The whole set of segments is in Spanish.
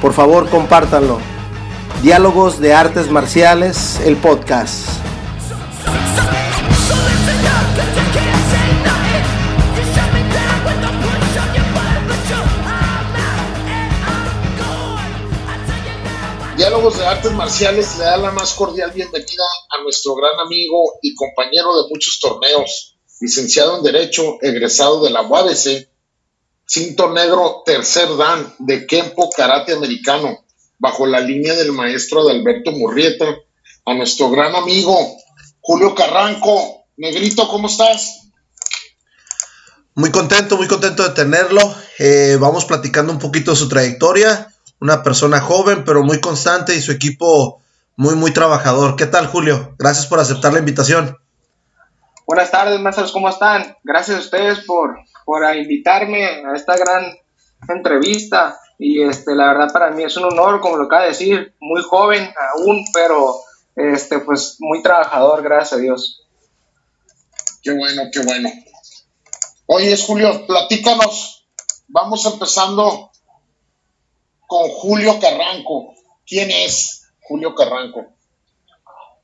Por favor, compártanlo. Diálogos de Artes Marciales, el podcast. Diálogos de Artes Marciales le da la más cordial bienvenida a nuestro gran amigo y compañero de muchos torneos, licenciado en Derecho, egresado de la UABC, cinto negro tercer dan de Kempo Karate Americano, bajo la línea del maestro Adalberto Murrieta, a nuestro gran amigo Julio Carranco. Negrito, ¿cómo estás? Muy contento, muy contento de tenerlo. Eh, vamos platicando un poquito de su trayectoria. Una persona joven, pero muy constante y su equipo muy, muy trabajador. ¿Qué tal, Julio? Gracias por aceptar la invitación. Buenas tardes, maestros, ¿cómo están? Gracias a ustedes por, por invitarme a esta gran entrevista. Y este, la verdad para mí es un honor, como lo acaba de decir, muy joven aún, pero este, pues muy trabajador, gracias a Dios. Qué bueno, qué bueno. Oye, Julio, platícanos. Vamos empezando con Julio Carranco. ¿Quién es Julio Carranco?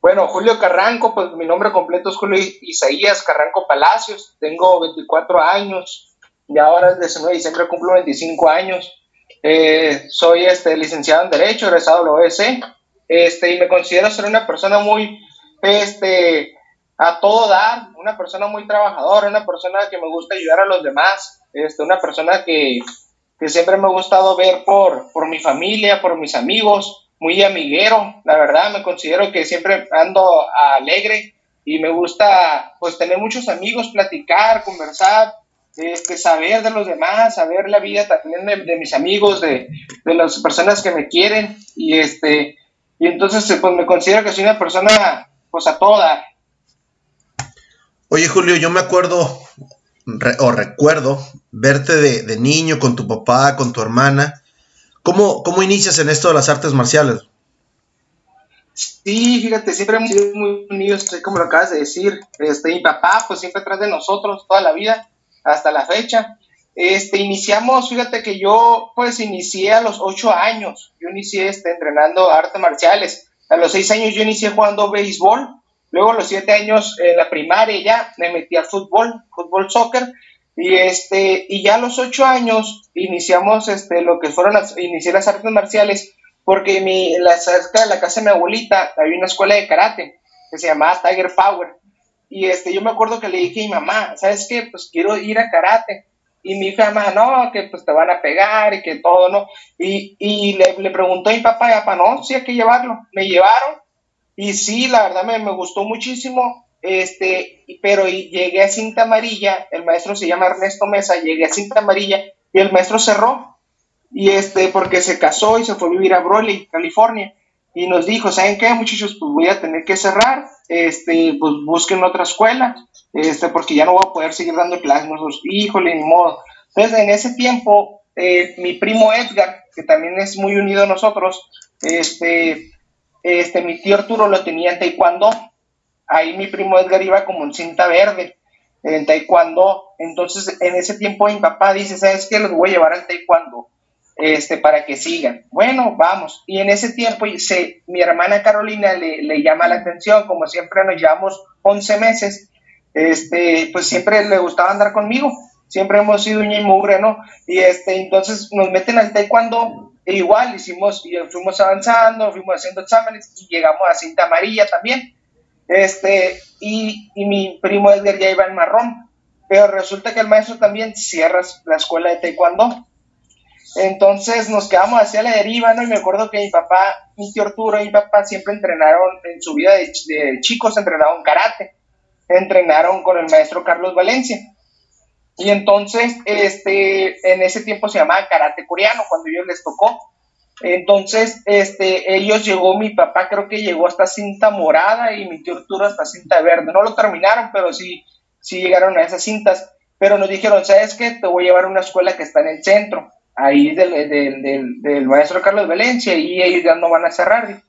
Bueno, Julio Carranco, pues mi nombre completo es Julio Isaías Carranco Palacios, tengo 24 años y ahora el 19 de diciembre cumplo 25 años. Eh, soy este, licenciado en Derecho, egresado de la OEC, este, y me considero ser una persona muy, este, a todo dar, una persona muy trabajadora, una persona que me gusta ayudar a los demás, este, una persona que, que siempre me ha gustado ver por, por mi familia, por mis amigos, muy amiguero, la verdad, me considero que siempre ando alegre y me gusta pues tener muchos amigos, platicar, conversar, este, saber de los demás, saber la vida también de, mis amigos, de, las personas que me quieren y este y entonces pues me considero que soy una persona pues a toda. Oye Julio, yo me acuerdo o recuerdo verte de, niño con tu papá, con tu hermana. ¿Cómo, ¿Cómo inicias en esto de las artes marciales? Sí, fíjate, siempre hemos sido muy unidos, como lo acabas de decir. Este, mi papá, pues siempre atrás de nosotros toda la vida hasta la fecha. Este, iniciamos, fíjate que yo pues inicié a los ocho años, yo inicié este, entrenando artes marciales. A los seis años yo inicié jugando béisbol, luego a los siete años en la primaria ya me metí al fútbol, fútbol soccer, y este, y ya a los ocho años iniciamos este, lo que fueron las, inicié las artes marciales, porque mi, la, cerca de la casa de mi abuelita había una escuela de karate que se llamaba Tiger Power. Y este, yo me acuerdo que le dije a mi mamá, ¿sabes qué? Pues quiero ir a karate. Y mi hija, mamá, no, que pues te van a pegar y que todo, ¿no? Y, y le, le, preguntó a mi papá, y papá, no, sí hay que llevarlo. Me llevaron y sí, la verdad me, me gustó muchísimo, este, pero y llegué a cinta amarilla, el maestro se llama Ernesto Mesa, llegué a cinta amarilla y el maestro cerró. Y este, porque se casó y se fue a vivir a Broly, California y nos dijo, ¿saben qué, muchachos? Pues voy a tener que cerrar, este, pues busquen otra escuela, este, porque ya no voy a poder seguir dando clases, nosotros, híjole, ni modo. Entonces, en ese tiempo, eh, mi primo Edgar, que también es muy unido a nosotros, este, este, mi tío Arturo lo tenía en taekwondo, ahí mi primo Edgar iba como en cinta verde, en taekwondo, entonces en ese tiempo mi papá dice, ¿sabes qué? Los voy a llevar al taekwondo este, para que sigan. Bueno, vamos. Y en ese tiempo mi hermana Carolina le, llama la atención, como siempre nos llevamos 11 meses, este, pues siempre le gustaba andar conmigo, siempre hemos sido uña y mugre, ¿no? Y este, entonces nos meten al taekwondo, e igual hicimos, fuimos avanzando, fuimos haciendo exámenes y llegamos a cinta amarilla también. Este, y, mi primo Edgar ya iba en marrón, pero resulta que el maestro también cierra la escuela de taekwondo entonces nos quedamos hacia la deriva, ¿no? Y me acuerdo que mi papá, mi tío Arturo y mi papá siempre entrenaron en su vida de, chicos, entrenaron karate, entrenaron con el maestro Carlos Valencia. Y entonces, este, en ese tiempo se llamaba karate coreano, cuando ellos les tocó. Entonces, este, ellos llegó, mi papá creo que llegó hasta cinta morada y mi tío Arturo hasta cinta verde. No lo terminaron, pero sí, sí llegaron a esas cintas. Pero nos dijeron, ¿sabes qué? Te voy a llevar a una escuela que está en el centro, ahí del, del, del, maestro Carlos Valencia, y ellos ya no van a cerrar.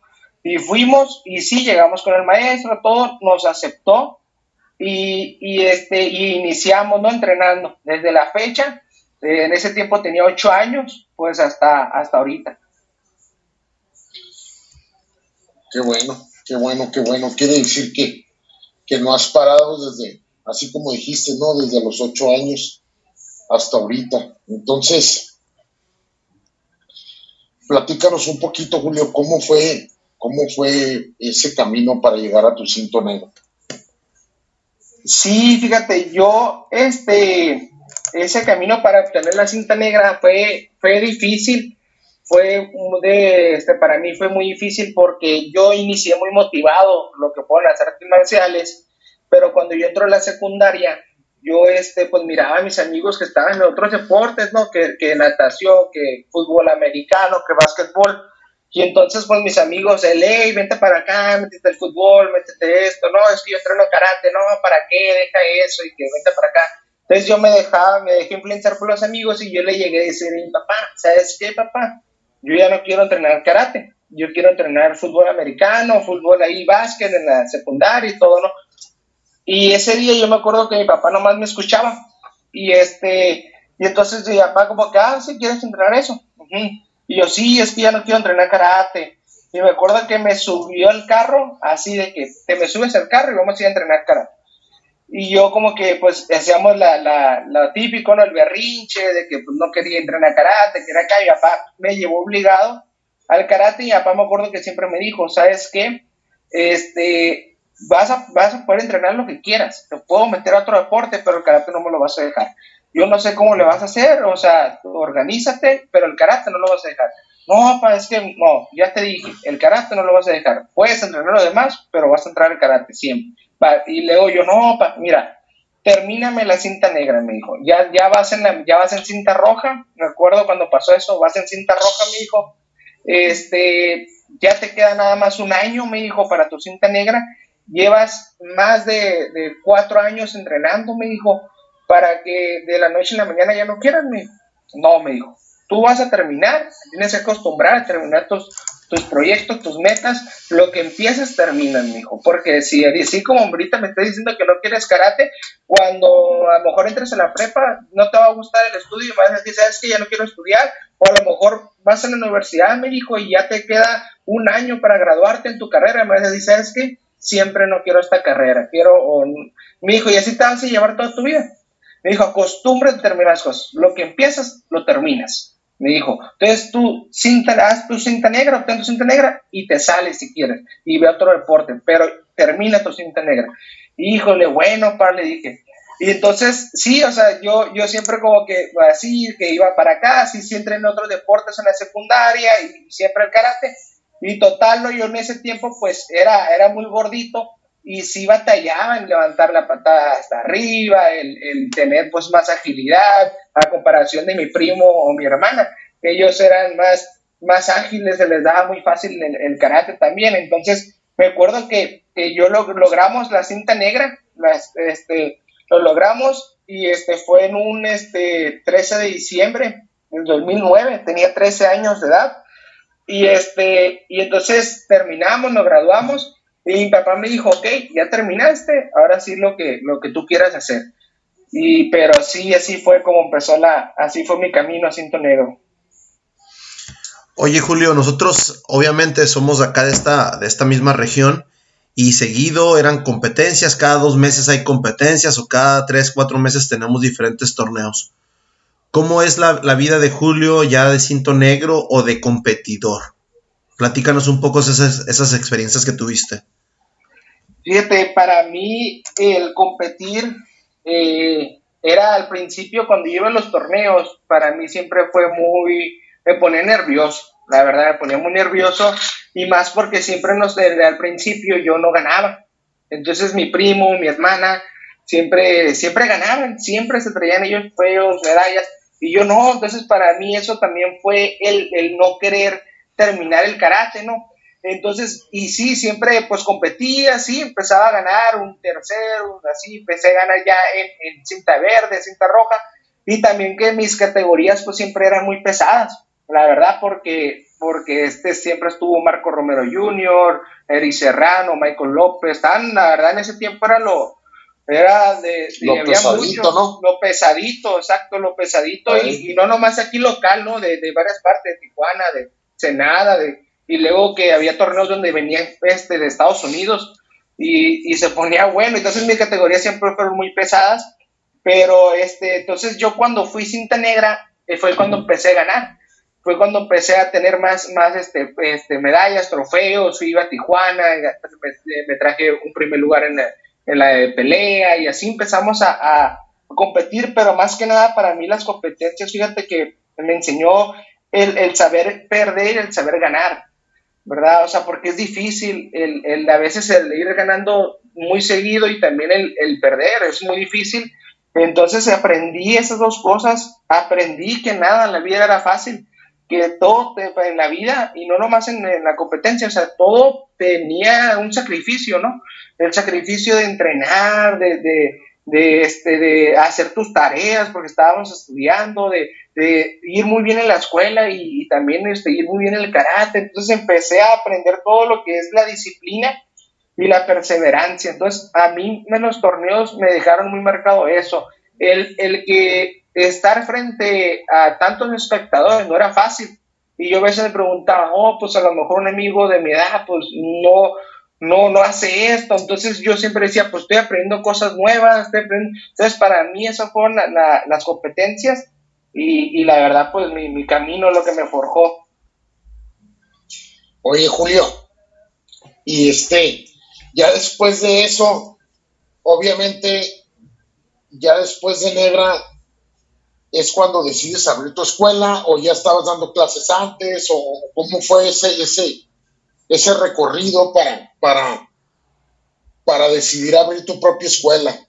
Y fuimos, y sí, llegamos con el maestro, todo, nos aceptó, y, y este, y iniciamos, ¿no? Entrenando desde la fecha. Eh, en ese tiempo tenía ocho años, pues hasta, hasta ahorita. Qué bueno, qué bueno, qué bueno. Quiere decir que, que no has parado desde, así como dijiste, ¿no? Desde los ocho años hasta ahorita. Entonces, platícanos un poquito, Julio, cómo fue, cómo fue ese camino para llegar a tu cinto negro. Sí, fíjate, yo, este, ese camino para obtener la cinta negra fue, fue difícil fue de, este, para mí fue muy difícil porque yo inicié muy motivado lo que fueron las artes marciales, pero cuando yo entré a la secundaria, yo este, pues miraba a mis amigos que estaban en otros deportes, ¿no? Que, que natación, que fútbol americano, que básquetbol. Y entonces, pues mis amigos, el, hey, vente para acá, métete el fútbol, métete esto, no, es que yo entreno karate, no, ¿para qué? Deja eso y que vente para acá. Entonces yo me dejaba, me dejé influenciar por los amigos y yo le llegué a decir a mi papá, ¿sabes qué, papá? Yo ya no quiero entrenar karate, yo quiero entrenar fútbol americano, fútbol ahí, básquet en la secundaria y todo, ¿no? Y ese día yo me acuerdo que mi papá nomás me escuchaba y este, y entonces mi papá como que, ah, sí, ¿quieres entrenar eso? Y yo, sí, es que ya no quiero entrenar karate. Y me acuerdo que me subió el carro, así de que te me subes al carro y vamos a ir a entrenar karate y yo como que pues hacíamos la, la, la típico, ¿no? El berrinche de que pues no quería entrenar karate, que era acá, y papá me llevó obligado al karate y papá me acuerdo que siempre me dijo, ¿sabes qué? Este, vas a, vas a poder entrenar lo que quieras, te puedo meter a otro deporte, pero el karate no me lo vas a dejar. Yo no sé cómo le vas a hacer, o sea, organízate, pero el karate no lo vas a dejar. No, papá, es que no, ya te dije, el karate no lo vas a dejar. Puedes entrenar lo demás, pero vas a entrar al karate siempre. Y luego yo, no, pa, mira, termíname la cinta negra, me dijo. Ya, ya, vas en la, ya vas en cinta roja. Me acuerdo cuando pasó eso, vas en cinta roja, me dijo. Este, ya te queda nada más un año, me dijo, para tu cinta negra. Llevas más de, cuatro años entrenando, me dijo, para que de la noche a la mañana ya no quieran, me No, me dijo, tú vas a terminar, tienes que acostumbrar a terminar tus, tus proyectos, tus metas, lo que empiezas terminan, mijo. Porque si así como ahorita me estás diciendo que no quieres karate, cuando a lo mejor entres a la prepa, no te va a gustar el estudio y vas a decir, que ya no quiero estudiar, o a lo mejor vas a la universidad, me dijo, y ya te queda un año para graduarte en tu carrera, y me vas a que siempre no quiero esta carrera, quiero, o, mi hijo, y así te vas a llevar toda tu vida. Me dijo, acostúmbrate a terminar las cosas. Lo que empiezas, lo terminas. Me dijo, entonces tú cinta, haz tu cinta negra, obtén tu cinta negra y te sales si quieres y ve otro deporte, pero termina tu cinta negra. Híjole, bueno, par, le dije. Y entonces, sí, o sea, yo, yo siempre como que así, que iba para acá, sí, siempre en otros deportes en la secundaria y siempre el karate. Y total, yo en ese tiempo pues era, era muy gordito y sí batallaba en levantar la patada hasta arriba, el, el, tener pues más agilidad a comparación de mi primo o mi hermana. Ellos eran más, más ágiles, se les daba muy fácil el, karate también. Entonces me acuerdo que, que yo lo, logramos la cinta negra, este, lo logramos y este, fue en un este, 13 de diciembre del 2009, tenía 13 años de edad. Y, este, y entonces terminamos, nos graduamos y mi papá me dijo, ok, ya terminaste, ahora sí lo que, lo que tú quieras hacer. Y, pero sí, así fue como empezó la, así fue mi camino a Cinto Negro. Oye, Julio, nosotros obviamente somos acá de esta, de esta misma región y seguido eran competencias, cada dos meses hay competencias o cada tres, cuatro meses tenemos diferentes torneos. ¿Cómo es la, la vida de Julio ya de cinto negro o de competidor? Platícanos un poco esas, esas experiencias que tuviste. Fíjate, para mí el competir eh, era al principio cuando iba a los torneos, para mí siempre fue muy, me ponía nervioso, la verdad, me ponía muy nervioso y más porque siempre nos, desde al principio yo no ganaba. Entonces mi primo, mi hermana, siempre, siempre ganaban, siempre se traían ellos juegos, medallas, y yo no, entonces para mí eso también fue el, el no querer terminar el karate, ¿no? Entonces, y sí, siempre pues competía, sí, empezaba a ganar un tercero, así, empecé a ganar ya en, cinta verde, cinta roja, y también que mis categorías pues siempre eran muy pesadas, la verdad, porque, porque este siempre estuvo Marco Romero Jr., Eri Serrano, Michael López, tan, la verdad en ese tiempo era lo, era de, lo pesadito, ¿no? Lo pesadito, exacto, lo pesadito, y, y, no nomás aquí local, ¿no? De, de varias partes, de Tijuana, de Senada, de y luego que había torneos donde venían este, de Estados Unidos y, y, se ponía bueno, entonces mis categorías siempre fueron muy pesadas, pero este, entonces yo cuando fui cinta negra eh, fue cuando empecé a ganar, fue cuando empecé a tener más, más este, este, medallas, trofeos, iba a Tijuana, me, traje un primer lugar en la, en la, pelea y así empezamos a, a competir, pero más que nada para mí las competencias, fíjate que me enseñó el, el, saber perder, el saber ganar. ¿Verdad? O sea, porque es difícil el, el a veces el ir ganando muy seguido y también el, el, perder, es muy difícil. Entonces aprendí esas dos cosas, aprendí que nada en la vida era fácil, que todo en la vida, y no nomás en, en la competencia, o sea, todo tenía un sacrificio, ¿no? El sacrificio de entrenar, de, de de, este, de hacer tus tareas porque estábamos estudiando, de, de ir muy bien en la escuela y, también este, ir muy bien en el karate. Entonces empecé a aprender todo lo que es la disciplina y la perseverancia. Entonces a mí en los torneos me dejaron muy marcado eso. El, el que estar frente a tantos espectadores no era fácil. Y yo a veces me preguntaba, oh, pues a lo mejor un amigo de mi edad, pues no, no, no hace esto. Entonces yo siempre decía, pues estoy aprendiendo cosas nuevas, estoy aprendiendo. Entonces para mí esas fueron las competencias y, la verdad, pues mi, mi camino es lo que me forjó. Oye, Julio, y este, ya después de eso, obviamente, ya después de Negra, es cuando decides abrir tu escuela o ya estabas dando clases antes o cómo fue ese, ese, ese recorrido para, para, para decidir abrir tu propia escuela?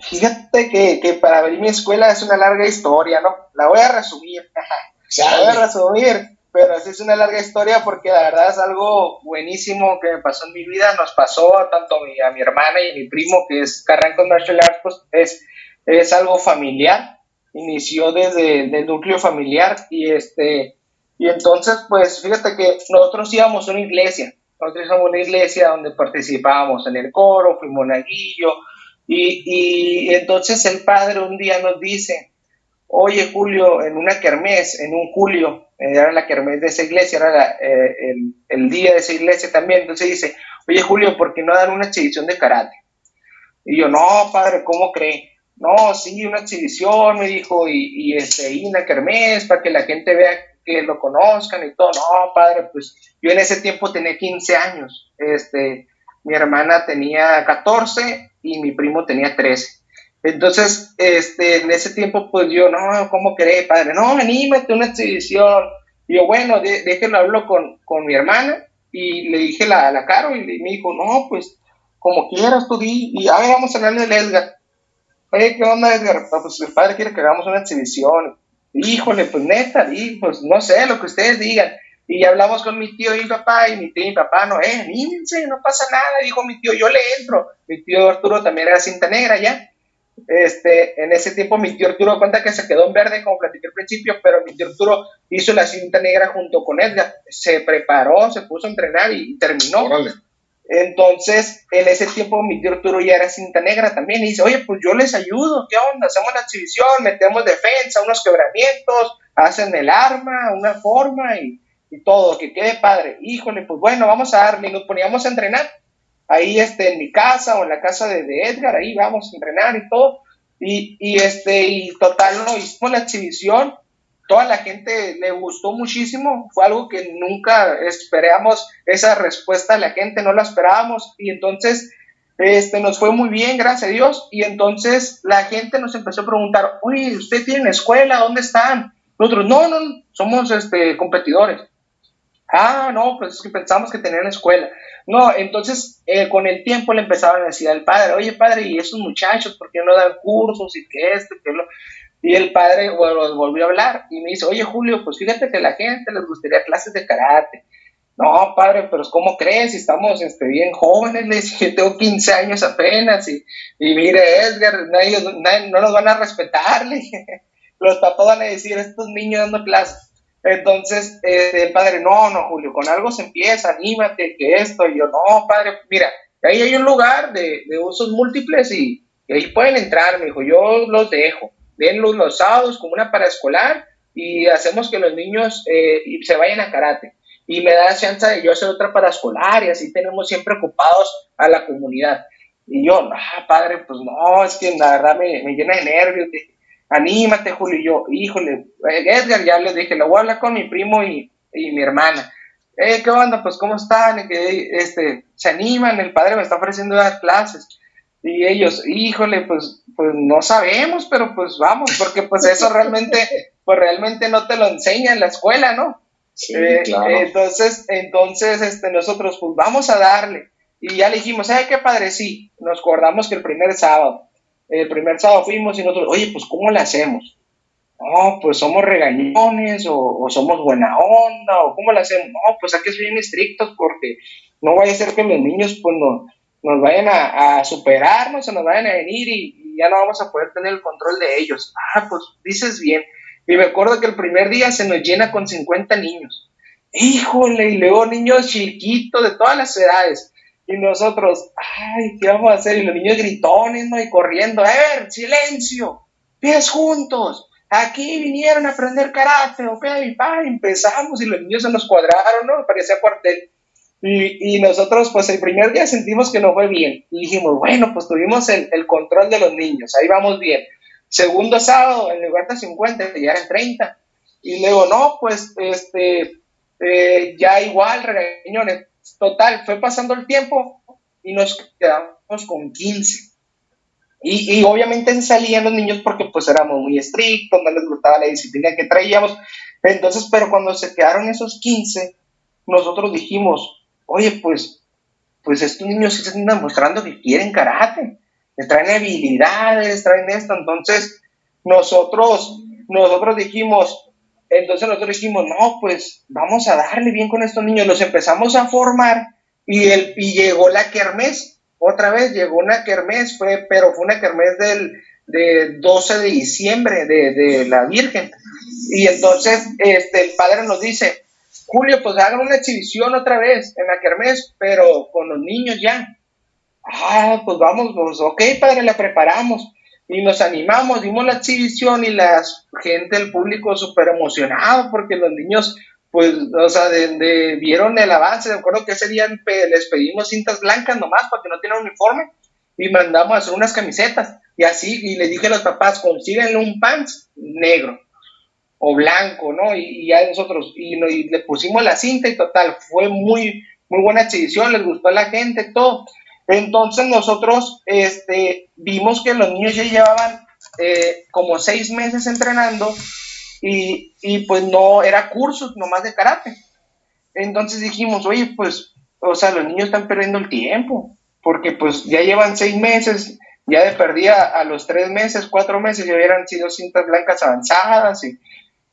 Fíjate que, que, para abrir mi escuela es una larga historia, ¿no? La voy a resumir. La voy a resumir, pero sí es una larga historia porque la verdad es algo buenísimo que me pasó en mi vida. Nos pasó tanto a mi, a mi hermana y a mi primo, que es Carranco Martial Arts, pues es, es algo familiar. Inició desde el núcleo familiar y este y entonces, pues fíjate que nosotros íbamos a una iglesia, nosotros íbamos a una iglesia donde participábamos en el coro, fuimos monaguillo, y, entonces el padre un día nos dice, oye Julio, en una kermés, en un julio, eh, era la kermés de esa iglesia, era eh, el, día de esa iglesia también, entonces dice, oye Julio, ¿por qué no dar una exhibición de karate? Y yo, no, padre, ¿cómo cree? No, sí, una exhibición, me dijo, y, y, este, y una kermés para que la gente vea que lo conozcan y todo. No, padre, pues yo en ese tiempo tenía 15 años. Este, mi hermana tenía 14 y mi primo tenía 13. Entonces, este, en ese tiempo, pues yo, no, ¿cómo cree, padre? No, anímate una exhibición. Yo, bueno, déjenlo hablo con, con, mi hermana. Y le dije la, la Caro y me dijo, no, pues, como quieras tú di. Y a vamos a hablarle de Edgar. Oye, ¿qué onda, Edgar? Pues el padre quiere que hagamos una exhibición híjole, pues neta, y pues no sé, lo que ustedes digan. Y hablamos con mi tío y mi papá, y mi tío y mi papá, no, eh, anímense, no pasa nada, dijo mi tío, yo le entro. Mi tío Arturo también era cinta negra ya. Este, en ese tiempo mi tío Arturo cuenta que se quedó en verde, como platiqué al principio, pero mi tío Arturo hizo la cinta negra junto con Edgar, se preparó, se puso a entrenar y, terminó. Entonces, en ese tiempo mi tío Arturo ya era cinta negra también y dice, oye, pues yo les ayudo, ¿qué onda? Hacemos la exhibición, metemos defensa, unos quebramientos, hacen el arma, una forma y, todo, que quede padre. Híjole, pues bueno, vamos a darle, y nos poníamos a entrenar. Ahí este, en mi casa o en la casa de, Edgar, ahí vamos a entrenar y todo. Y, y este, y total, no, hicimos la exhibición toda la gente le gustó muchísimo, fue algo que nunca esperábamos esa respuesta de la gente, no la esperábamos y entonces este, nos fue muy bien, gracias a Dios, y entonces la gente nos empezó a preguntar, oye, ¿usted tiene escuela? ¿Dónde están? Nosotros, no, no, somos este, competidores. Ah, no, pues es que pensamos que tenían escuela. No, entonces eh, con el tiempo le empezaban a decir al padre, oye padre, ¿y esos muchachos por qué no dan cursos y qué esto, qué lo? Y el padre bueno, volvió a hablar y me dice, oye Julio, pues fíjate que a la gente les gustaría clases de karate. No, padre, pero ¿cómo crees? Estamos este, bien jóvenes, le dije, tengo 15 años apenas y, y mire, Edgar, nadie, no nos van a respetar, le dije. Los papás van a decir, estos niños dando clases. Entonces, eh, el padre, no, no, Julio, con algo se empieza, anímate, que esto, y yo, no, padre, mira, ahí hay un lugar de, usos múltiples y, ahí pueden entrar, me dijo, yo los dejo denlos los sábados como una paraescolar y hacemos que los niños eh, se vayan a karate. Y me da chance de yo hacer otra paraescolar y así tenemos siempre ocupados a la comunidad. Y yo, ah, padre, pues no, es que la verdad me, me llena de nervios. Anímate, Julio. Y yo, híjole, Edgar, ya les dije, lo voy a hablar con mi primo y, y mi hermana. Eh, ¿Qué onda? Pues, ¿cómo están? que, este, se animan, el padre me está ofreciendo dar clases. Y ellos, híjole, pues, pues no sabemos, pero pues vamos, porque pues eso realmente, pues realmente no te lo enseña en la escuela, ¿no? Sí, eh, claro. entonces, entonces, este, nosotros, pues vamos a darle. Y ya le dijimos, ¿sabe qué padre? Sí, nos acordamos que el primer sábado, el primer sábado fuimos y nosotros, oye, pues ¿cómo le hacemos? No, pues somos regañones o, somos buena onda o ¿cómo le hacemos? No, pues hay que ser bien estrictos porque no vaya a ser que los niños pues no, nos vayan a, superarnos o nos vayan a venir y, ya no vamos a poder tener el control de ellos. Ah, pues dices bien. Y me acuerdo que el primer día se nos llena con 50 niños. Híjole, y luego niños chiquitos de todas las edades. Y nosotros, ay, ¿qué vamos a hacer? Y los niños gritones, ¿no? Y corriendo, a ver, silencio, pies juntos. Aquí vinieron a aprender karate, ok, pa, empezamos y los niños se nos cuadraron, ¿no? Parecía cuartel. Y, nosotros, pues el primer día sentimos que no fue bien. Y dijimos, bueno, pues tuvimos el, el control de los niños, ahí vamos bien. Segundo sábado, en lugar de 50, ya eran 30. Y luego, no, pues, este, eh, ya igual, regañones. Total, fue pasando el tiempo y nos quedamos con 15. Y, y, obviamente salían los niños porque pues éramos muy estrictos, no les gustaba la disciplina que traíamos. Entonces, pero cuando se quedaron esos 15, nosotros dijimos, oye, pues, pues estos niños se están demostrando que quieren karate, que traen habilidades, traen esto, entonces nosotros, nosotros dijimos, entonces nosotros dijimos, no, pues vamos a darle bien con estos niños, los empezamos a formar y, el, y llegó la kermés, otra vez llegó una kermés, fue, pero fue una kermés del de 12 de diciembre de, la Virgen. Y entonces este, el padre nos dice, Julio, pues hagan una exhibición otra vez en la Kermés, pero con los niños ya. Ah, pues vamos, pues ok, padre, la preparamos. Y nos animamos, dimos la exhibición y la gente, el público súper emocionado porque los niños, pues, o sea, de, vieron el avance. Me acuerdo que ese día les pedimos cintas blancas nomás para que no tienen uniforme y mandamos a hacer unas camisetas. Y así, y le dije a los papás, consíganle un pants negro o blanco, ¿no? Y, ya nosotros, y, le pusimos la cinta y total, fue muy, muy buena exhibición, les gustó a la gente, todo. Entonces nosotros este, vimos que los niños ya llevaban eh, como seis meses entrenando y, pues no era cursos nomás de karate. Entonces dijimos, oye, pues, o sea, los niños están perdiendo el tiempo, porque pues ya llevan seis meses, ya de perdía a los tres meses, cuatro meses, ya hubieran sido cintas blancas avanzadas y,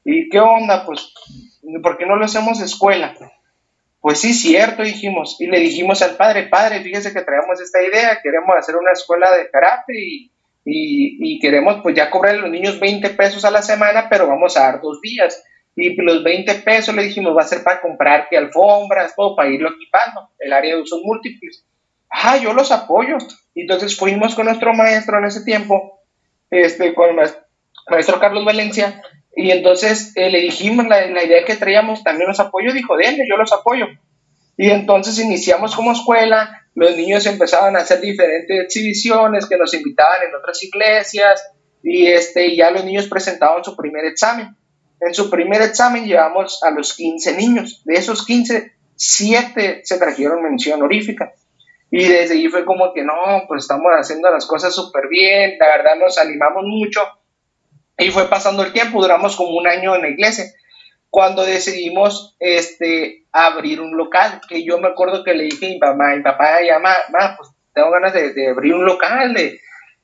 ¿Y qué onda? Pues, ¿por qué no lo hacemos escuela? Pues sí, cierto, dijimos. Y le dijimos al padre, padre, fíjese que traemos esta idea, queremos hacer una escuela de karate y, y, queremos pues ya cobrar a los niños 20 pesos a la semana, pero vamos a dar dos días. Y los 20 pesos le dijimos va a ser para comprar que alfombras, todo, para irlo equipando, el área de usos múltiples. Ah, yo los apoyo. Entonces fuimos con nuestro maestro en ese tiempo, este, con el maestro Carlos Valencia, y entonces eh, le dijimos la, idea que traíamos, también los apoyo, dijo, denle, yo los apoyo. Y entonces iniciamos como escuela, los niños empezaban a hacer diferentes exhibiciones que nos invitaban en otras iglesias y este, ya los niños presentaban su primer examen. En su primer examen llevamos a los 15 niños. De esos 15, 7 se trajeron mención honorífica. Y desde ahí fue como que no, pues estamos haciendo las cosas súper bien, la verdad nos animamos mucho y fue pasando el tiempo, duramos como un año en la iglesia, cuando decidimos este, abrir un local, que yo me acuerdo que le dije a mi mamá, mi papá, ya, mamá, pues tengo ganas de, abrir un local, de,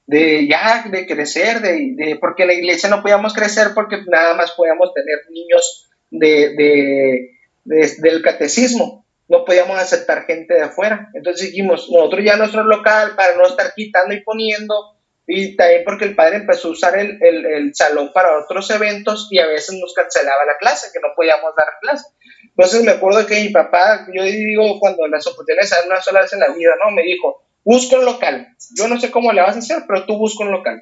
de ya, de crecer, de, de, porque en la iglesia no podíamos crecer porque nada más podíamos tener niños de, de, del catecismo, no podíamos aceptar gente de afuera. Entonces dijimos, nosotros ya nuestro local, para no estar quitando y poniendo, y también porque el padre empezó a usar el, el, salón para otros eventos y a veces nos cancelaba la clase, que no podíamos dar clase. Entonces me acuerdo que mi papá, yo digo, cuando las oportunidades dan una sola vez en la vida, ¿no? Me dijo, busca un local. Yo no sé cómo le vas a hacer, pero tú busca un local.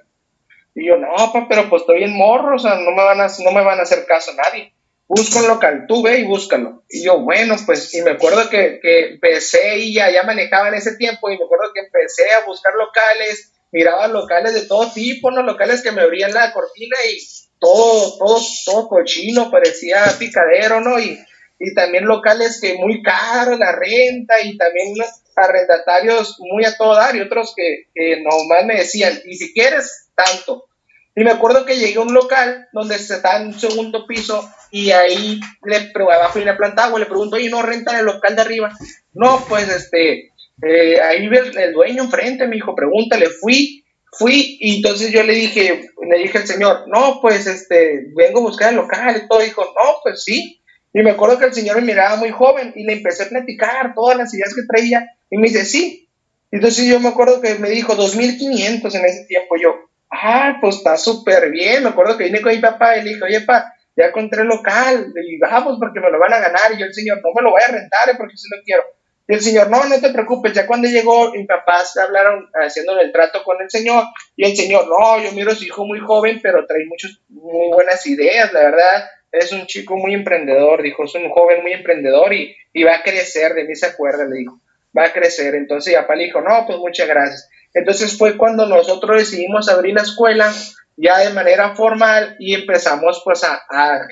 Y yo, no, papá, pero pues estoy en morro, o sea, no me van a, no me van a hacer caso nadie. Busca un local, tú ve y búscalo. Y yo, bueno, pues, y me acuerdo que, que empecé y ya, ya manejaba en ese tiempo, y me acuerdo que empecé a buscar locales, miraba locales de todo tipo, ¿no? Locales que me abrían la cortina y todo, todo, todo cochino, parecía picadero, ¿no? Y, y también locales que muy caros, la renta, y también arrendatarios muy a todo dar, y otros que, que nomás me decían, y si quieres, tanto. Y me acuerdo que llegué a un local donde se está en un segundo piso y ahí le abajo y la planta agua, le pregunto, oye, ¿no renta el local de arriba? No, pues este, eh, ahí ves el dueño enfrente, me dijo, pregúntale, fui, fui, y entonces yo le dije, le dije al señor, no, pues este, vengo a buscar el local y todo, dijo, no, pues sí. Y me acuerdo que el señor me miraba muy joven y le empecé a platicar todas las ideas que traía y me dice, sí. Entonces yo me acuerdo que me dijo 2.500 en ese tiempo. Yo, ah, pues está súper bien. Me acuerdo que vine con mi papá y le dije, oye, papá, ya encontré el local, y vamos porque me lo van a ganar. Y yo, el señor, no me lo voy a rentar eh, porque si lo quiero. Y el señor, no, no te preocupes, ya cuando llegó, mi papá se hablaron haciendo el trato con el señor, y el señor, no, yo miro a su hijo muy joven, pero trae muchas, muy buenas ideas, la verdad, es un chico muy emprendedor, dijo, es un joven muy emprendedor y, y va a crecer, de mí se acuerda, le dijo, va a crecer. Entonces, mi papá le dijo, no, pues muchas gracias. Entonces fue cuando nosotros decidimos abrir la escuela ya de manera formal y empezamos pues a,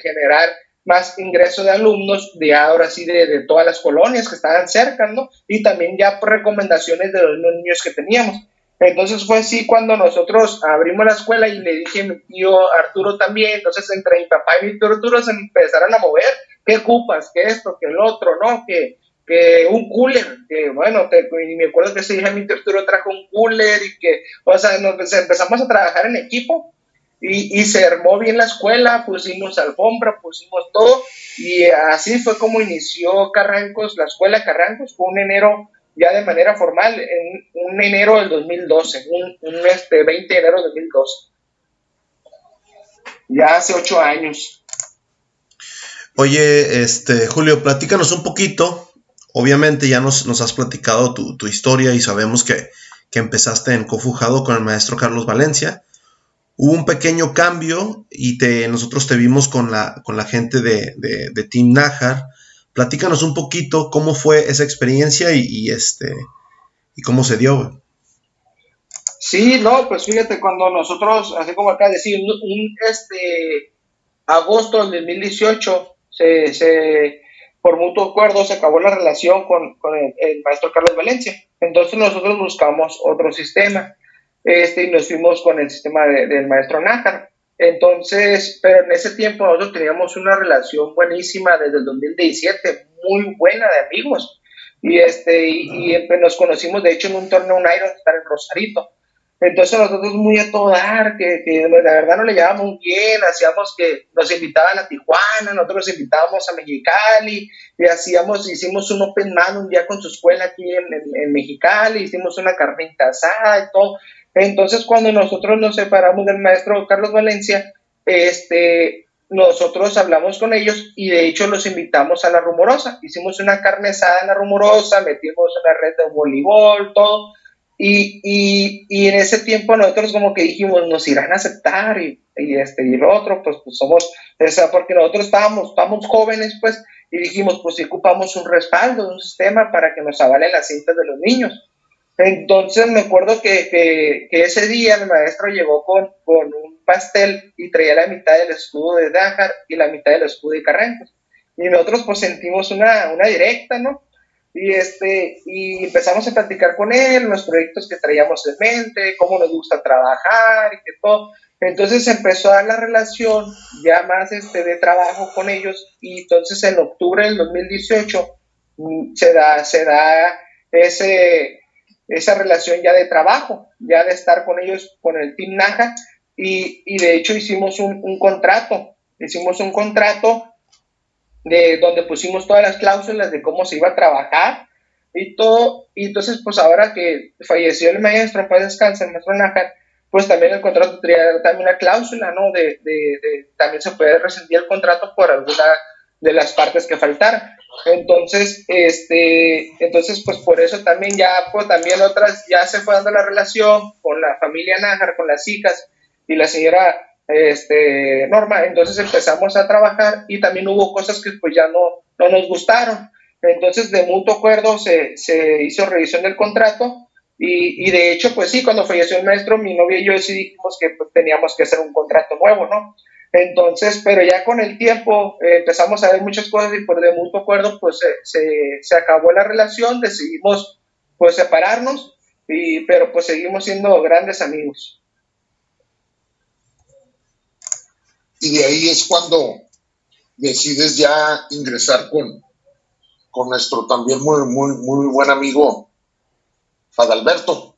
generar más ingresos de alumnos de ahora sí de, de, todas las colonias que estaban cerca, ¿no? Y también ya por recomendaciones de los niños que teníamos. Entonces fue así cuando nosotros abrimos la escuela y le dije a mi tío Arturo también, entonces entre mi papá y mi tío Arturo se empezaron a mover, ¿qué ocupas? ¿Qué esto? ¿Qué el otro? ¿No? Que que un cooler, que bueno, y me acuerdo que ese día mi Arturo trajo un cooler y que, o sea, nos pues, empezamos a trabajar en equipo y, se armó bien la escuela, pusimos alfombra, pusimos todo y así fue como inició Carrancos, la escuela Carrancos, fue un enero ya de manera formal, en un enero del 2012, un, un este, 20 de enero del 2012. Ya hace ocho años. Oye, este, Julio, platícanos un poquito Obviamente ya nos, nos has platicado tu, tu, historia y sabemos que, que, empezaste en Cofujado con el maestro Carlos Valencia. Hubo un pequeño cambio y te, nosotros te vimos con la, con la gente de, de, Team Najar. Platícanos un poquito cómo fue esa experiencia y, este, y cómo se dio. Sí, no, pues fíjate, cuando nosotros, así como acá decir, un, este, agosto del 2018 se, se por mutuo acuerdo se acabó la relación con, con el, maestro Carlos Valencia. Entonces nosotros buscamos otro sistema este, y nos fuimos con el sistema del maestro Nájar. Entonces, pero en ese tiempo nosotros teníamos una relación buenísima desde el 2017, muy buena de amigos. Y, este, y, y nos conocimos, de hecho, en un torneo un Iron Star en Rosarito. Entonces nosotros muy a todo dar, que, que, la verdad no le llevábamos bien, hacíamos que nos invitaban a Tijuana, nosotros nos invitábamos a Mexicali, y hacíamos, hicimos un open man un día con su escuela aquí en, en, Mexicali, hicimos una carnita asada y todo. Entonces cuando nosotros nos separamos del maestro Carlos Valencia, este, nosotros hablamos con ellos y de hecho los invitamos a la rumorosa. Hicimos una carne asada en la rumorosa, metimos una red de voleibol, todo y, y, y, en ese tiempo nosotros como que dijimos, nos irán a aceptar y, y este, y el otro, pues, pues somos, o sea, porque nosotros estábamos, estábamos jóvenes, pues, y dijimos, pues si ocupamos un respaldo, un sistema para que nos avalen las cintas de los niños. Entonces me acuerdo que, que, ese día el maestro llegó con, con, un pastel y traía la mitad del escudo de Dájar y la mitad del escudo de Carrencos. Y nosotros pues sentimos una, una directa, ¿no? Y, este, y empezamos a platicar con él, los proyectos que traíamos en mente, cómo nos gusta trabajar y que todo. Entonces empezó a dar la relación ya más este, de trabajo con ellos y entonces en octubre del 2018 mm, se da, se da ese, esa relación ya de trabajo, ya de estar con ellos, con el Team Naja, y, y de hecho hicimos un, un, contrato, hicimos un contrato de donde pusimos todas las cláusulas de cómo se iba a trabajar y todo, y entonces pues ahora que falleció el maestro, pues descansa el maestro Naja, pues también el contrato tenía también una cláusula, ¿no? De, de, de también se puede rescindir el contrato por alguna de las partes que faltaran. Entonces, este, entonces, pues por eso también ya, pues también otras, ya se fue dando la relación con la familia Nájar, con las hijas y la señora este, Norma. Entonces empezamos a trabajar y también hubo cosas que pues ya no, no nos gustaron. Entonces, de mutuo acuerdo se, se hizo revisión del contrato y, y, de hecho, pues sí, cuando falleció el maestro, mi novia y yo decidimos que pues, teníamos que hacer un contrato nuevo, ¿no? Entonces, pero ya con el tiempo eh, empezamos a ver muchas cosas y por de mutuo acuerdo, pues se, se, acabó la relación, decidimos pues separarnos, y, pero pues seguimos siendo grandes amigos. Y de ahí es cuando decides ya ingresar con, con nuestro también muy, muy, muy buen amigo Fadalberto.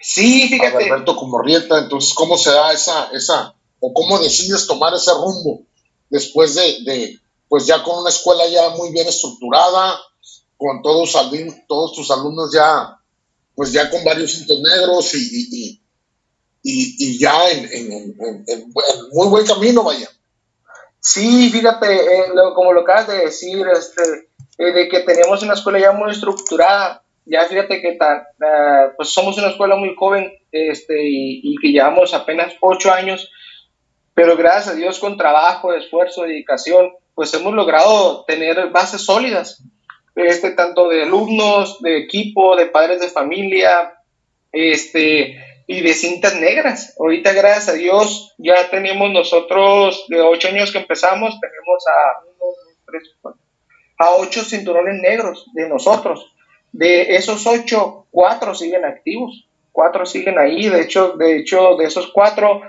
Sí, fíjate. Fadalberto como Rieta, entonces, ¿cómo se da esa, esa, o cómo decides tomar ese rumbo después de, pues ya con una escuela ya muy bien estructurada, con todos, todos tus alumnos ya, pues ya con varios cintos negros y, y, ya en, muy buen camino, vaya. Sí, fíjate, eh, como lo acabas de decir, este, eh, de que teníamos una escuela ya muy estructurada, ya fíjate que tan, uh, pues somos una escuela muy joven este, y, y, que llevamos apenas ocho años pero gracias a Dios con trabajo, esfuerzo, dedicación, pues hemos logrado tener bases sólidas, este, tanto de alumnos, de equipo, de padres de familia, este, y de cintas negras. Ahorita, gracias a Dios, ya tenemos nosotros, de ocho años que empezamos, tenemos a, uno, tres, a ocho cinturones negros de nosotros. De esos ocho, cuatro siguen activos, cuatro siguen ahí. De hecho, de hecho, de esos cuatro,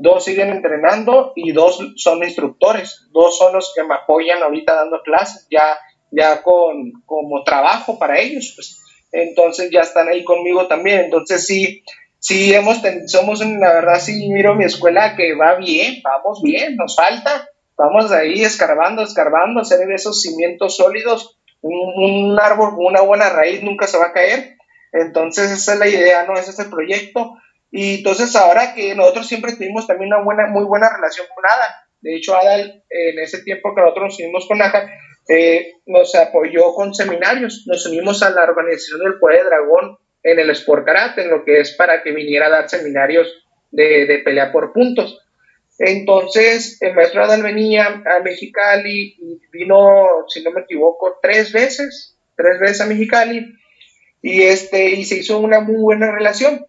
dos siguen entrenando y dos son instructores, dos son los que me apoyan ahorita dando clases, ya, ya con, como trabajo para ellos, pues. Entonces ya están ahí conmigo también. Entonces sí, sí hemos, somos, la verdad, sí miro mi escuela que va bien, vamos bien, nos falta, vamos ahí escarbando, escarbando, hacer esos cimientos sólidos, un, un árbol, una buena raíz nunca se va a caer. Entonces esa es la idea, ¿no? Ese es el proyecto y entonces ahora que nosotros siempre tuvimos también una buena, muy buena relación con Adal, de hecho Adal en ese tiempo que nosotros nos unimos con Aja, eh, nos apoyó con seminarios, nos unimos a la organización del Poder Dragón en el Sport Karate, en lo que es para que viniera a dar seminarios de, de pelea por puntos. Entonces, el maestro Adal venía a Mexicali y vino, si no me equivoco, tres veces, tres veces a Mexicali. Y, este, y se hizo una muy buena relación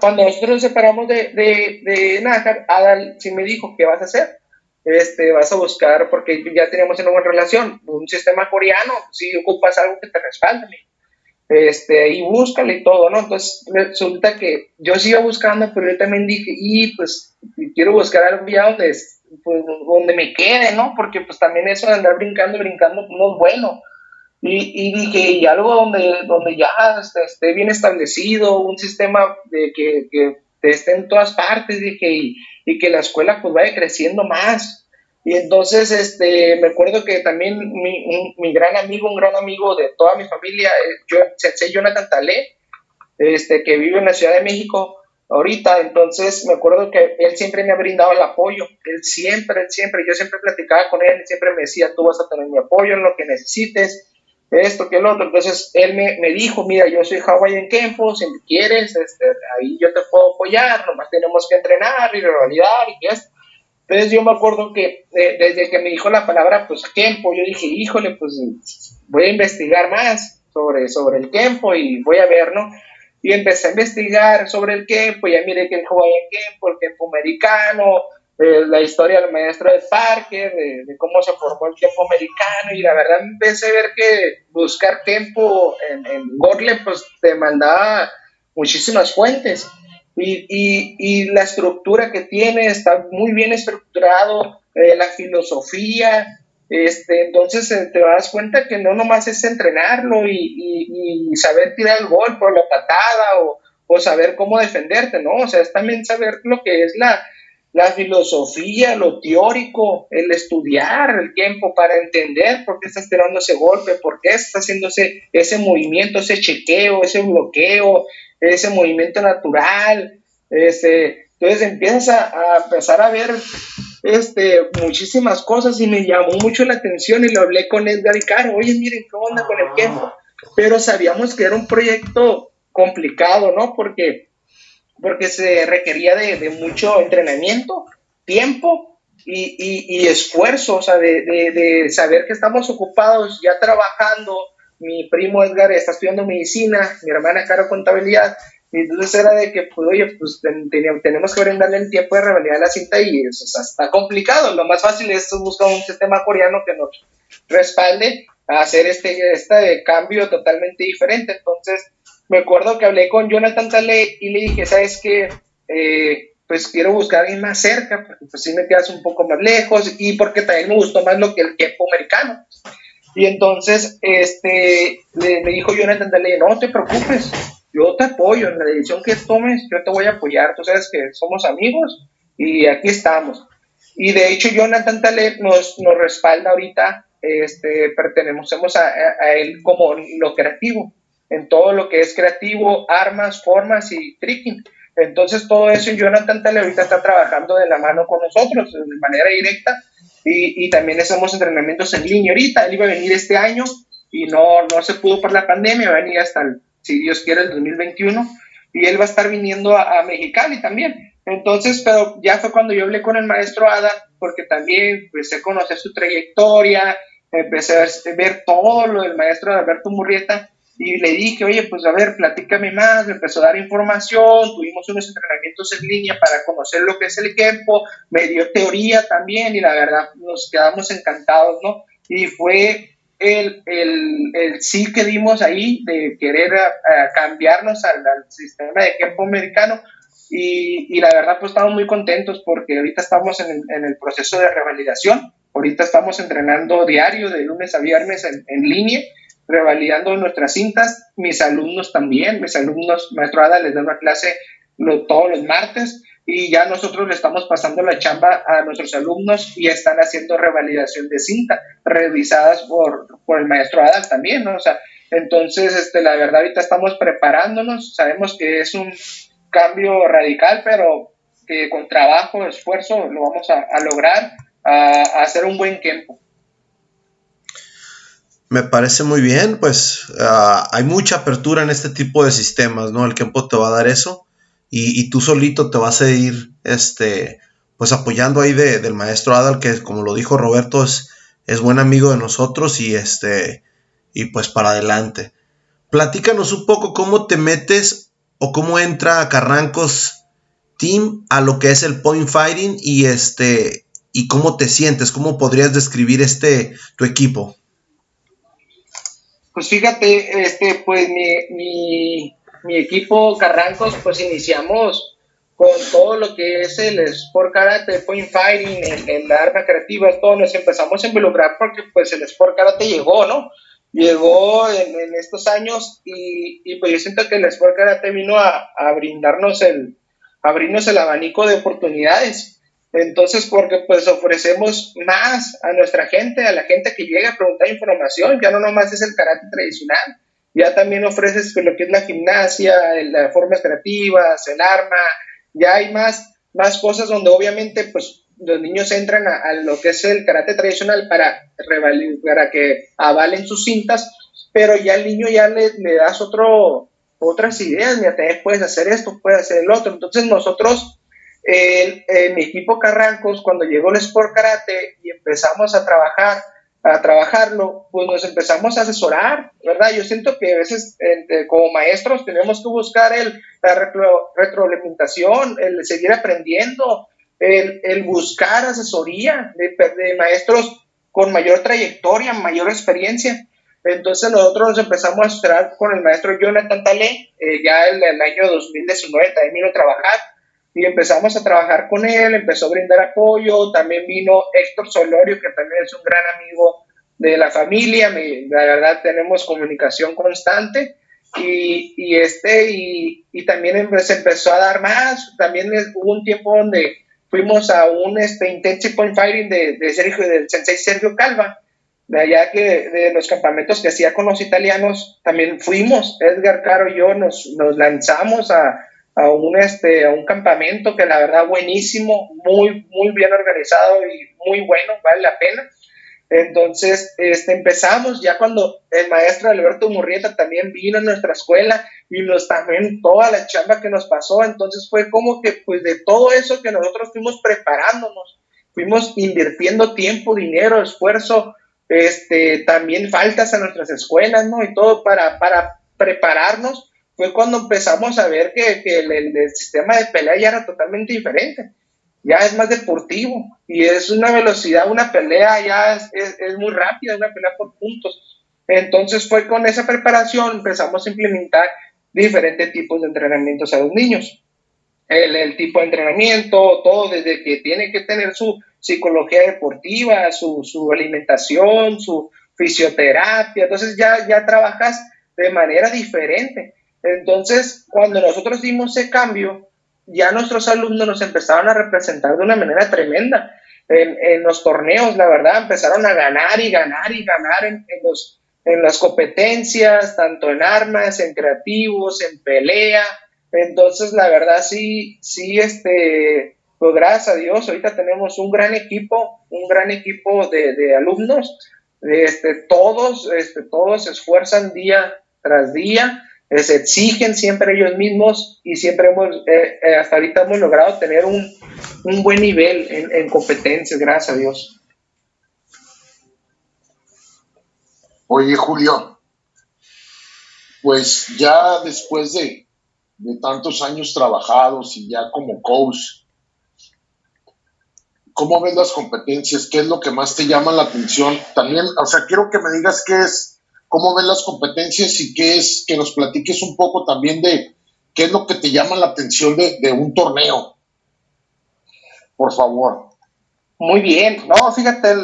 cuando nosotros nos separamos de, de, de Nájar, Adal sí me dijo, ¿qué vas a hacer? Este, vas a buscar, porque ya teníamos una buena relación, un sistema coreano, si ocupas algo que te respalde, este, y búscale y todo, ¿no? Entonces resulta que yo sigo buscando, pero yo también dije, y pues quiero buscar algo ya donde, pues, donde me quede, ¿no? Porque pues también eso de andar brincando brincando no es bueno. Y, y, dije, y algo donde, donde ya esté bien establecido, un sistema de que, que esté en todas partes, dije, y, y, que la escuela pues vaya creciendo más. Y entonces, este, me acuerdo que también mi, mi gran amigo, un gran amigo de toda mi familia, eh, yo, Sensei Jonathan Talé, este, que vive en la Ciudad de México ahorita, entonces me acuerdo que él siempre me ha brindado el apoyo, él siempre, él siempre, yo siempre platicaba con él, siempre me decía, tú vas a tener mi apoyo en lo que necesites, esto, que el otro. Entonces él me, me dijo, mira, yo soy Hawaiian Kempo, si quieres, este, ahí yo te puedo apoyar, nomás tenemos que entrenar y revalidar y esto. Entonces yo me acuerdo que eh, desde que me dijo la palabra, pues Kempo, yo dije, híjole, pues voy a investigar más sobre, sobre el Kempo y voy a ver, ¿no? Y empecé a investigar sobre el Kempo, ya miré que el Hawaiian Kempo, el Kempo americano, la historia del maestro de Parker, de, cómo se formó el tiempo americano, y la verdad empecé a ver que buscar tiempo en, en Google pues te mandaba muchísimas fuentes. Y, y, y, la estructura que tiene está muy bien estructurado, eh, la filosofía, Este, entonces eh, te das cuenta que no nomás es entrenarlo y, saber tirar el golpe o la patada o, o, saber cómo defenderte, ¿no? O sea, es también saber lo que es la, la filosofía, lo teórico, el estudiar el tiempo para entender por qué estás tirando ese golpe, por qué estás haciendo ese, ese movimiento, ese chequeo, ese bloqueo, ese movimiento natural. Este, entonces empiezas a, empezar a ver este, muchísimas cosas y me llamó mucho la atención y lo hablé con Edgar y Caro, oye, miren, ¿qué onda con el tiempo? Pero sabíamos que era un proyecto complicado, ¿no? Porque porque se requería de, mucho entrenamiento, tiempo y, esfuerzo, o sea, de, saber que estamos ocupados ya trabajando. Mi primo Edgar está estudiando medicina, mi hermana Caro contabilidad, y entonces era de que, pues, oye, pues tenemos que brindarle el tiempo de revalidar la cinta y eso está complicado. Lo más fácil es buscar un sistema coreano que nos respalde a hacer este, este cambio totalmente diferente. Entonces, me acuerdo que hablé con Jonathan Tale y le dije, ¿sabes qué? Eh, pues quiero buscar a alguien más cerca, porque pues sí me quedas un poco más lejos y porque también me gustó más lo que el tiempo americano. Y entonces, este, le, me dijo Jonathan Tale, no te preocupes, yo te apoyo en la decisión que tomes, yo te voy a apoyar, tú sabes que somos amigos y aquí estamos. Y de hecho Jonathan Tale nos, nos respalda ahorita, este, pertenecemos a, a él como lo creativo en todo lo que es creativo, armas, formas y tricking. Entonces todo eso Jonathan Tale ahorita está trabajando de la mano con nosotros de manera directa y, y, también hacemos entrenamientos en línea ahorita. Él iba a venir este año y no, no se pudo por la pandemia, va a venir hasta, el, si Dios quiere, el 2021 y él va a estar viniendo a, a, Mexicali también. Entonces, pero ya fue cuando yo hablé con el maestro Ada, porque también empecé a conocer su trayectoria, empecé a ver todo lo del maestro Alberto Murrieta y le dije, oye, pues a ver, platícame más, me empezó a dar información, tuvimos unos entrenamientos en línea para conocer lo que es el equipo, me dio teoría también y la verdad nos quedamos encantados, ¿no? Y fue el, el, el sí que dimos ahí de querer cambiarnos al, sistema de equipo americano y, y, la verdad pues estamos muy contentos porque ahorita estamos en en el proceso de revalidación, ahorita estamos entrenando diario de lunes a viernes en, en línea revalidando nuestras cintas, mis alumnos también, mis alumnos, maestro Ada les da una clase todos los martes y ya nosotros le estamos pasando la chamba a nuestros alumnos y están haciendo revalidación de cinta, revisadas por, por el maestro Ada también, ¿no? O sea, entonces, este, la verdad, ahorita estamos preparándonos, sabemos que es un cambio radical, pero que con trabajo, esfuerzo, lo vamos a, lograr, a hacer un buen tiempo. Me parece muy bien, pues ah, hay mucha apertura en este tipo de sistemas, ¿no? El tiempo te va a dar eso y, tú solito te vas a ir, este, pues apoyando ahí del maestro Adal, que como lo dijo Roberto, es, es buen amigo de nosotros y este, y pues para adelante. Platícanos un poco cómo te metes o cómo entra Carrancos Team a lo que es el point fighting y este, y cómo te sientes, cómo podrías describir este, tu equipo. Pues fíjate, este, pues mi, equipo Carrancos, pues iniciamos con todo lo que es el Sport Karate, Point Fighting, el, arma creativa, todo nos empezamos a involucrar porque pues el Sport Karate llegó, ¿no? Llegó en, estos años y, pues yo siento que el Sport Karate vino a, a brindarnos el, abrirnos el abanico de oportunidades entonces, porque pues ofrecemos más a nuestra gente, a la gente que llega a preguntar información, ya no nomás es el karate tradicional, ya también ofreces lo que es la gimnasia, las formas creativas, el arma, ya hay más, más cosas donde obviamente pues los niños entran a, lo que es el karate tradicional para, para que avalen sus cintas, pero ya al niño ya le, das otro, otras ideas, mira, puedes hacer esto, puedes hacer el otro. Entonces nosotros el, mi equipo Carrancos, cuando llegó el Sport Karate y empezamos a trabajar, a trabajarlo, pues nos empezamos a asesorar, ¿verdad? Yo siento que a veces como maestros tenemos que buscar el, la retroalimentación, el seguir aprendiendo, el, el buscar asesoría de, de, maestros con mayor trayectoria, mayor experiencia. Entonces nosotros nos empezamos a asesorar con el maestro Jonathan Tale, eh, ya en el año 2019 también vino a trabajar y empezamos a trabajar con él, empezó a brindar apoyo, también vino Héctor Solorio, que también es un gran amigo de la familia, la verdad tenemos comunicación constante y, y este y, y, también se empezó a dar más, también hubo un tiempo donde fuimos a un este, Intensive Point Fighting de, de Sergio, del sensei Sergio Calva, de allá que de los campamentos que hacía con los italianos, también fuimos, Edgar Caro y yo nos, nos lanzamos a, a, un, este, a un campamento que la verdad buenísimo, muy, muy bien organizado y muy bueno, vale la pena. Entonces, este, empezamos ya cuando el maestro Alberto Murrieta también vino a nuestra escuela y nos también toda la chamba que nos pasó. Entonces fue como que pues de todo eso que nosotros fuimos preparándonos, fuimos invirtiendo tiempo, dinero, esfuerzo, este, también faltas a nuestras escuelas, ¿no? Y todo para, para prepararnos. Fue cuando empezamos a ver que, que el, el sistema de pelea ya era totalmente diferente ya es más deportivo y es una velocidad, una pelea ya es, es, muy rápida, una pelea por puntos. Entonces fue con esa preparación empezamos a implementar diferentes tipos de entrenamientos a los niños. El, el, tipo de entrenamiento, todo desde que tiene que tener su psicología deportiva, su, su alimentación, su fisioterapia, entonces ya, ya trabajas de manera diferente. Entonces, cuando nosotros dimos ese cambio, ya nuestros alumnos nos empezaron a representar de una manera tremenda. En, los torneos, la verdad, empezaron a ganar y ganar y ganar en, los, en las competencias, tanto en armas, en creativos, en pelea. Entonces, la verdad, sí, sí, este, pues gracias a Dios, ahorita tenemos un gran equipo, un gran equipo de, de alumnos. Este, todos, este, todos se esfuerzan día tras día se exigen siempre ellos mismos y siempre hemos, eh, eh, hasta ahorita hemos logrado tener un, un buen nivel en, en, competencias, gracias a Dios. Oye, Julio, pues ya después de, de tantos años trabajados y ya como coach, ¿cómo ves las competencias? ¿Qué es lo que más te llama la atención? También, o sea, quiero que me digas qué es cómo ven las competencias y qué es, que nos platiques un poco también de qué es lo que te llama la atención de, un torneo. Por favor. Muy bien, no, fíjate,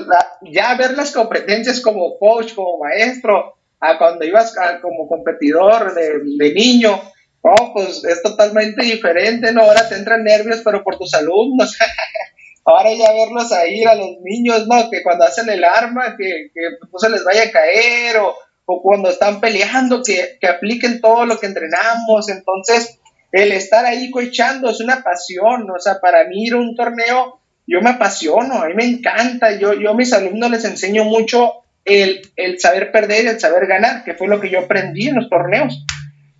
ya ver las competencias como coach, como maestro, a cuando ibas como competidor de, niño, oh, pues es totalmente diferente, ¿no? Ahora te entran nervios, pero por tus alumnos. Ahora ya verlos ahí a los niños, ¿no? Que cuando hacen el arma, que, que no se les vaya a caer o, o cuando están peleando, que, que apliquen todo lo que entrenamos. Entonces, el estar ahí coachando es una pasión, o sea, para mí ir un torneo, yo me apasiono, a mí me encanta, yo, yo a mis alumnos les enseño mucho el, el saber perder y el saber ganar, que fue lo que yo aprendí en los torneos.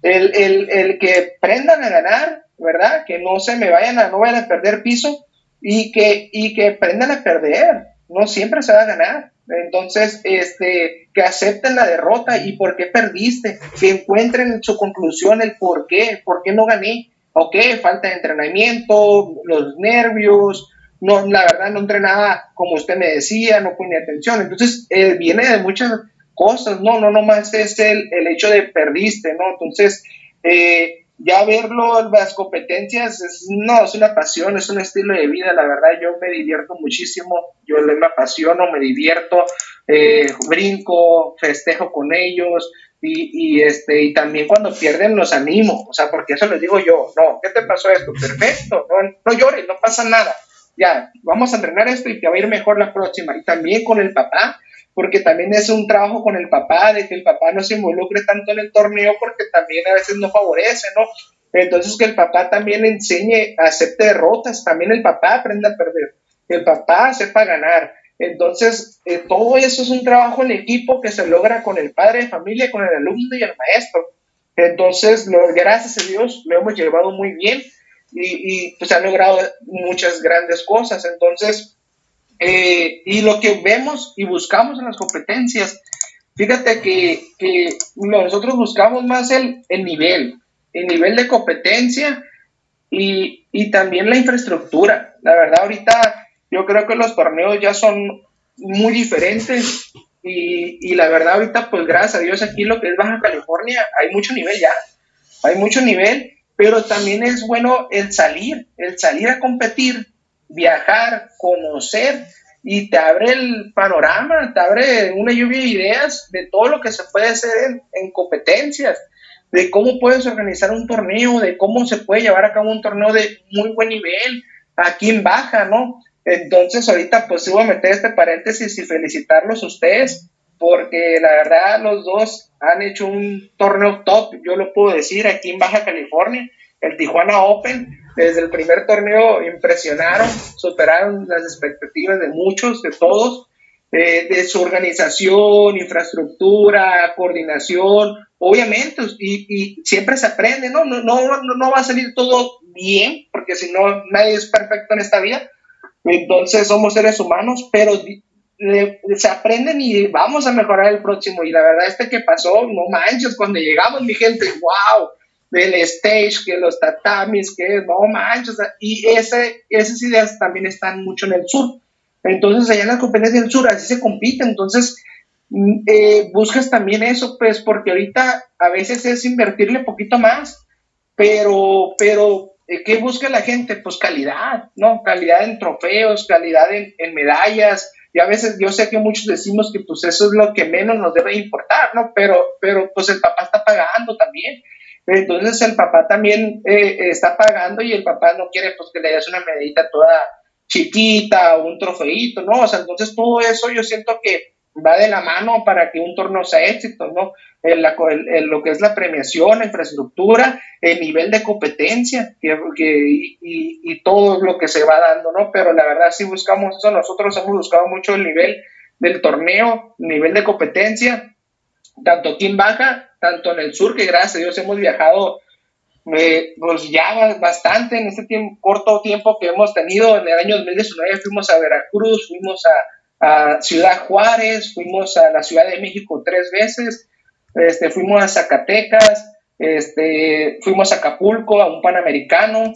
El, el, el, que aprendan a ganar, ¿verdad? Que no se me vayan a, no vayan a perder piso y que, y que aprendan a perder, no siempre se va a ganar. Entonces, este, que acepten la derrota y por qué perdiste, que encuentren su conclusión, el por qué, por qué no gané, ok, falta de entrenamiento, los nervios, no, la verdad no entrenaba como usted me decía, no ponía atención, entonces eh, viene de muchas cosas, no, no, no más es el, el hecho de perdiste, ¿no? Entonces, eh, ya verlo las competencias es, no, es una pasión, es un estilo de vida, la verdad yo me divierto muchísimo, yo me apasiono, me divierto, eh, brinco, festejo con ellos y, y, este, y también cuando pierden los animo, o sea, porque eso les digo yo, no, ¿qué te pasó esto? Perfecto, no, no llores, no pasa nada, ya, vamos a entrenar esto y te va a ir mejor la próxima. Y también con el papá, porque también es un trabajo con el papá, de que el papá no se involucre tanto en el torneo, porque también a veces no favorece, ¿no? Entonces que el papá también enseñe, acepte derrotas, también el papá aprenda a perder, que el papá sepa ganar. Entonces, eh, todo eso es un trabajo en equipo que se logra con el padre de familia, con el alumno y el maestro. Entonces, lo, gracias a Dios, lo hemos llevado muy bien y, y pues han logrado muchas grandes cosas. Entonces, eh, y lo que vemos y buscamos en las competencias, fíjate que, nosotros buscamos más el, nivel, el nivel de competencia y, también la infraestructura. La verdad, ahorita yo creo que los torneos ya son muy diferentes y, y, la verdad ahorita pues gracias a Dios aquí lo que es Baja California hay mucho nivel ya, hay mucho nivel pero también es bueno el salir, el salir a competir, viajar, conocer y te abre el panorama, te abre una lluvia de ideas de todo lo que se puede hacer en, competencias, de cómo puedes organizar un torneo, de cómo se puede llevar a cabo un torneo de muy buen nivel, aquí en baja, ¿no? Entonces ahorita pues voy a meter este paréntesis y felicitarlos a ustedes, porque la verdad los dos han hecho un torneo top, yo lo puedo decir, aquí en Baja California, el Tijuana Open, desde el primer torneo impresionaron, superaron las expectativas de muchos, de todos, eh, de su organización, infraestructura, coordinación, obviamente, y, y, siempre se aprende, ¿no? No, no, no va a salir todo bien, porque si no, nadie es perfecto en esta vida, entonces somos seres humanos, pero se aprenden y vamos a mejorar el próximo. Y la verdad, este que pasó, no manches, cuando llegamos, mi gente, wow, del stage, que los tatamis, que no manches, y ese, esas ideas también están mucho en el sur. Entonces, allá en las competencias del sur, así se compite. Entonces, mm, eh, buscas también eso, pues, porque ahorita a veces es invertirle poquito más, pero, pero, eh, ¿qué busca la gente? Pues calidad, ¿no? Calidad en trofeos, calidad en, en medallas, y a veces yo sé que muchos decimos que pues eso es lo que menos nos debe importar, ¿no? Pero, pero pues el papá está pagando también. Entonces el papá también eh, está pagando y el papá no quiere pues que le des una medita toda chiquita o un trofeito, ¿no? O sea, entonces todo eso yo siento que va de la mano para que un torneo sea éxito, ¿no? En lo que es la premiación, la infraestructura, el nivel de competencia que, y, todo lo que se va dando, ¿no? Pero la verdad sí buscamos eso, nosotros hemos buscado mucho el nivel del torneo, nivel de competencia, tanto aquí en Baja, tanto en el sur, que gracias a Dios hemos viajado eh, pues ya bastante en este tiempo, corto tiempo que hemos tenido. En el año 2019 fuimos a Veracruz, fuimos a Ciudad Juárez, fuimos a la Ciudad de México tres veces, este, fuimos a Zacatecas, este, fuimos a Acapulco, a un Panamericano,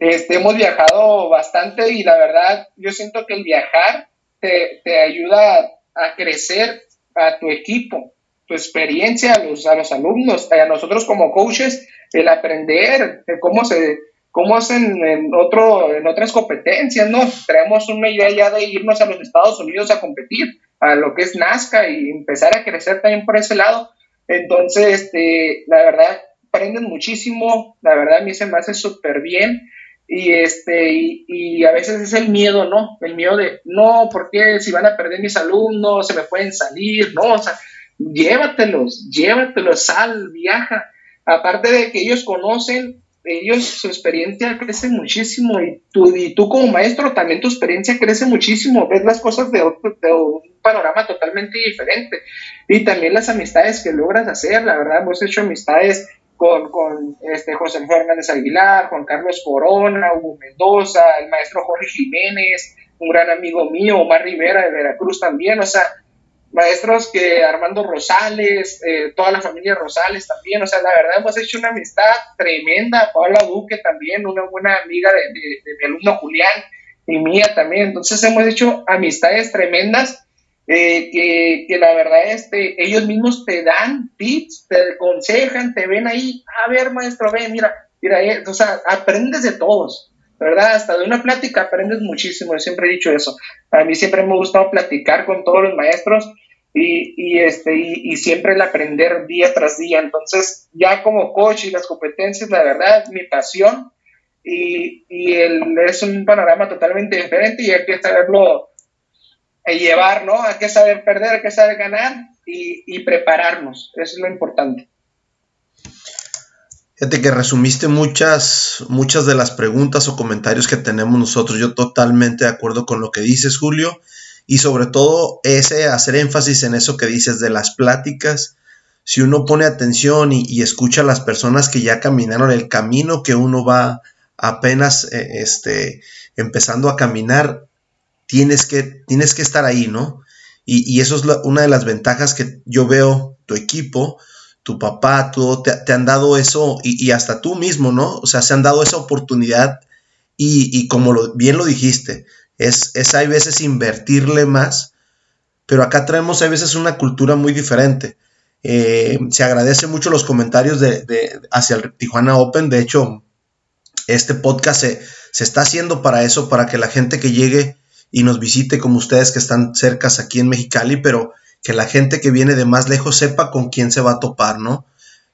este, hemos viajado bastante y la verdad yo siento que el viajar te, te ayuda a crecer a tu equipo, tu experiencia, a los, a los alumnos, a nosotros como coaches, el aprender de cómo se cómo hacen en, otro, en otras competencias, ¿no? Traemos una idea ya de irnos a los Estados Unidos a competir, a lo que es Nazca y empezar a crecer también por ese lado. Entonces, este, la verdad, aprenden muchísimo, la verdad a mí se me hace súper bien y este y, a veces es el miedo, ¿no? El miedo de, no, porque si van a perder mis alumnos, se me pueden salir, no, o sea, llévatelos, llévatelos, sal, viaja. Aparte de que ellos conocen ellos, su experiencia crece muchísimo y tú, y tú como maestro también tu experiencia crece muchísimo, ves las cosas de, un panorama totalmente diferente. Y también las amistades que logras hacer, la verdad hemos hecho amistades con, con este José Fernández Aguilar, Juan Carlos Corona, Hugo Mendoza, el maestro Jorge Jiménez, un gran amigo mío, Omar Rivera de Veracruz también, o sea, maestros que Armando Rosales, eh, toda la familia Rosales también, o sea, la verdad hemos hecho una amistad tremenda, Paula Duque también, una buena amiga de, mi alumno Julián y mía también, entonces hemos hecho amistades tremendas eh, que, la verdad este, ellos mismos te dan tips, te aconsejan, te ven ahí, a ver maestro, ve, mira, mira, eh", o sea, aprendes de todos, ¿verdad? Hasta de una plática aprendes muchísimo, yo siempre he dicho eso. A mí siempre me ha gustado platicar con todos los maestros y, y este, y, siempre el aprender día tras día. Entonces, ya como coach y las competencias, la verdad, mi pasión y, y el, es un panorama totalmente diferente y hay que saberlo eh, llevar, ¿no? Hay que saber perder, hay que saber ganar y, y prepararnos. Eso es lo importante. Fíjate que resumiste muchas, muchas de las preguntas o comentarios que tenemos nosotros. Yo totalmente de acuerdo con lo que dices, Julio. Y sobre todo ese hacer énfasis en eso que dices de las pláticas. Si uno pone atención y, escucha a las personas que ya caminaron el camino que uno va apenas eh, este, empezando a caminar, tienes que, tienes que estar ahí, ¿no? Y, eso es una de las ventajas que yo veo tu equipo tu papá, tú, te, han dado eso y, hasta tú mismo, ¿no? O sea, se han dado esa oportunidad y, como bien lo dijiste, es, es hay veces invertirle más, pero acá traemos a veces una cultura muy diferente. Eh, se agradece mucho los comentarios de, hacia el Tijuana Open. De hecho, este podcast se, se, está haciendo para eso, para que la gente que llegue y nos visite como ustedes que están cercas aquí en Mexicali, pero que la gente que viene de más lejos sepa con quién se va a topar, ¿no?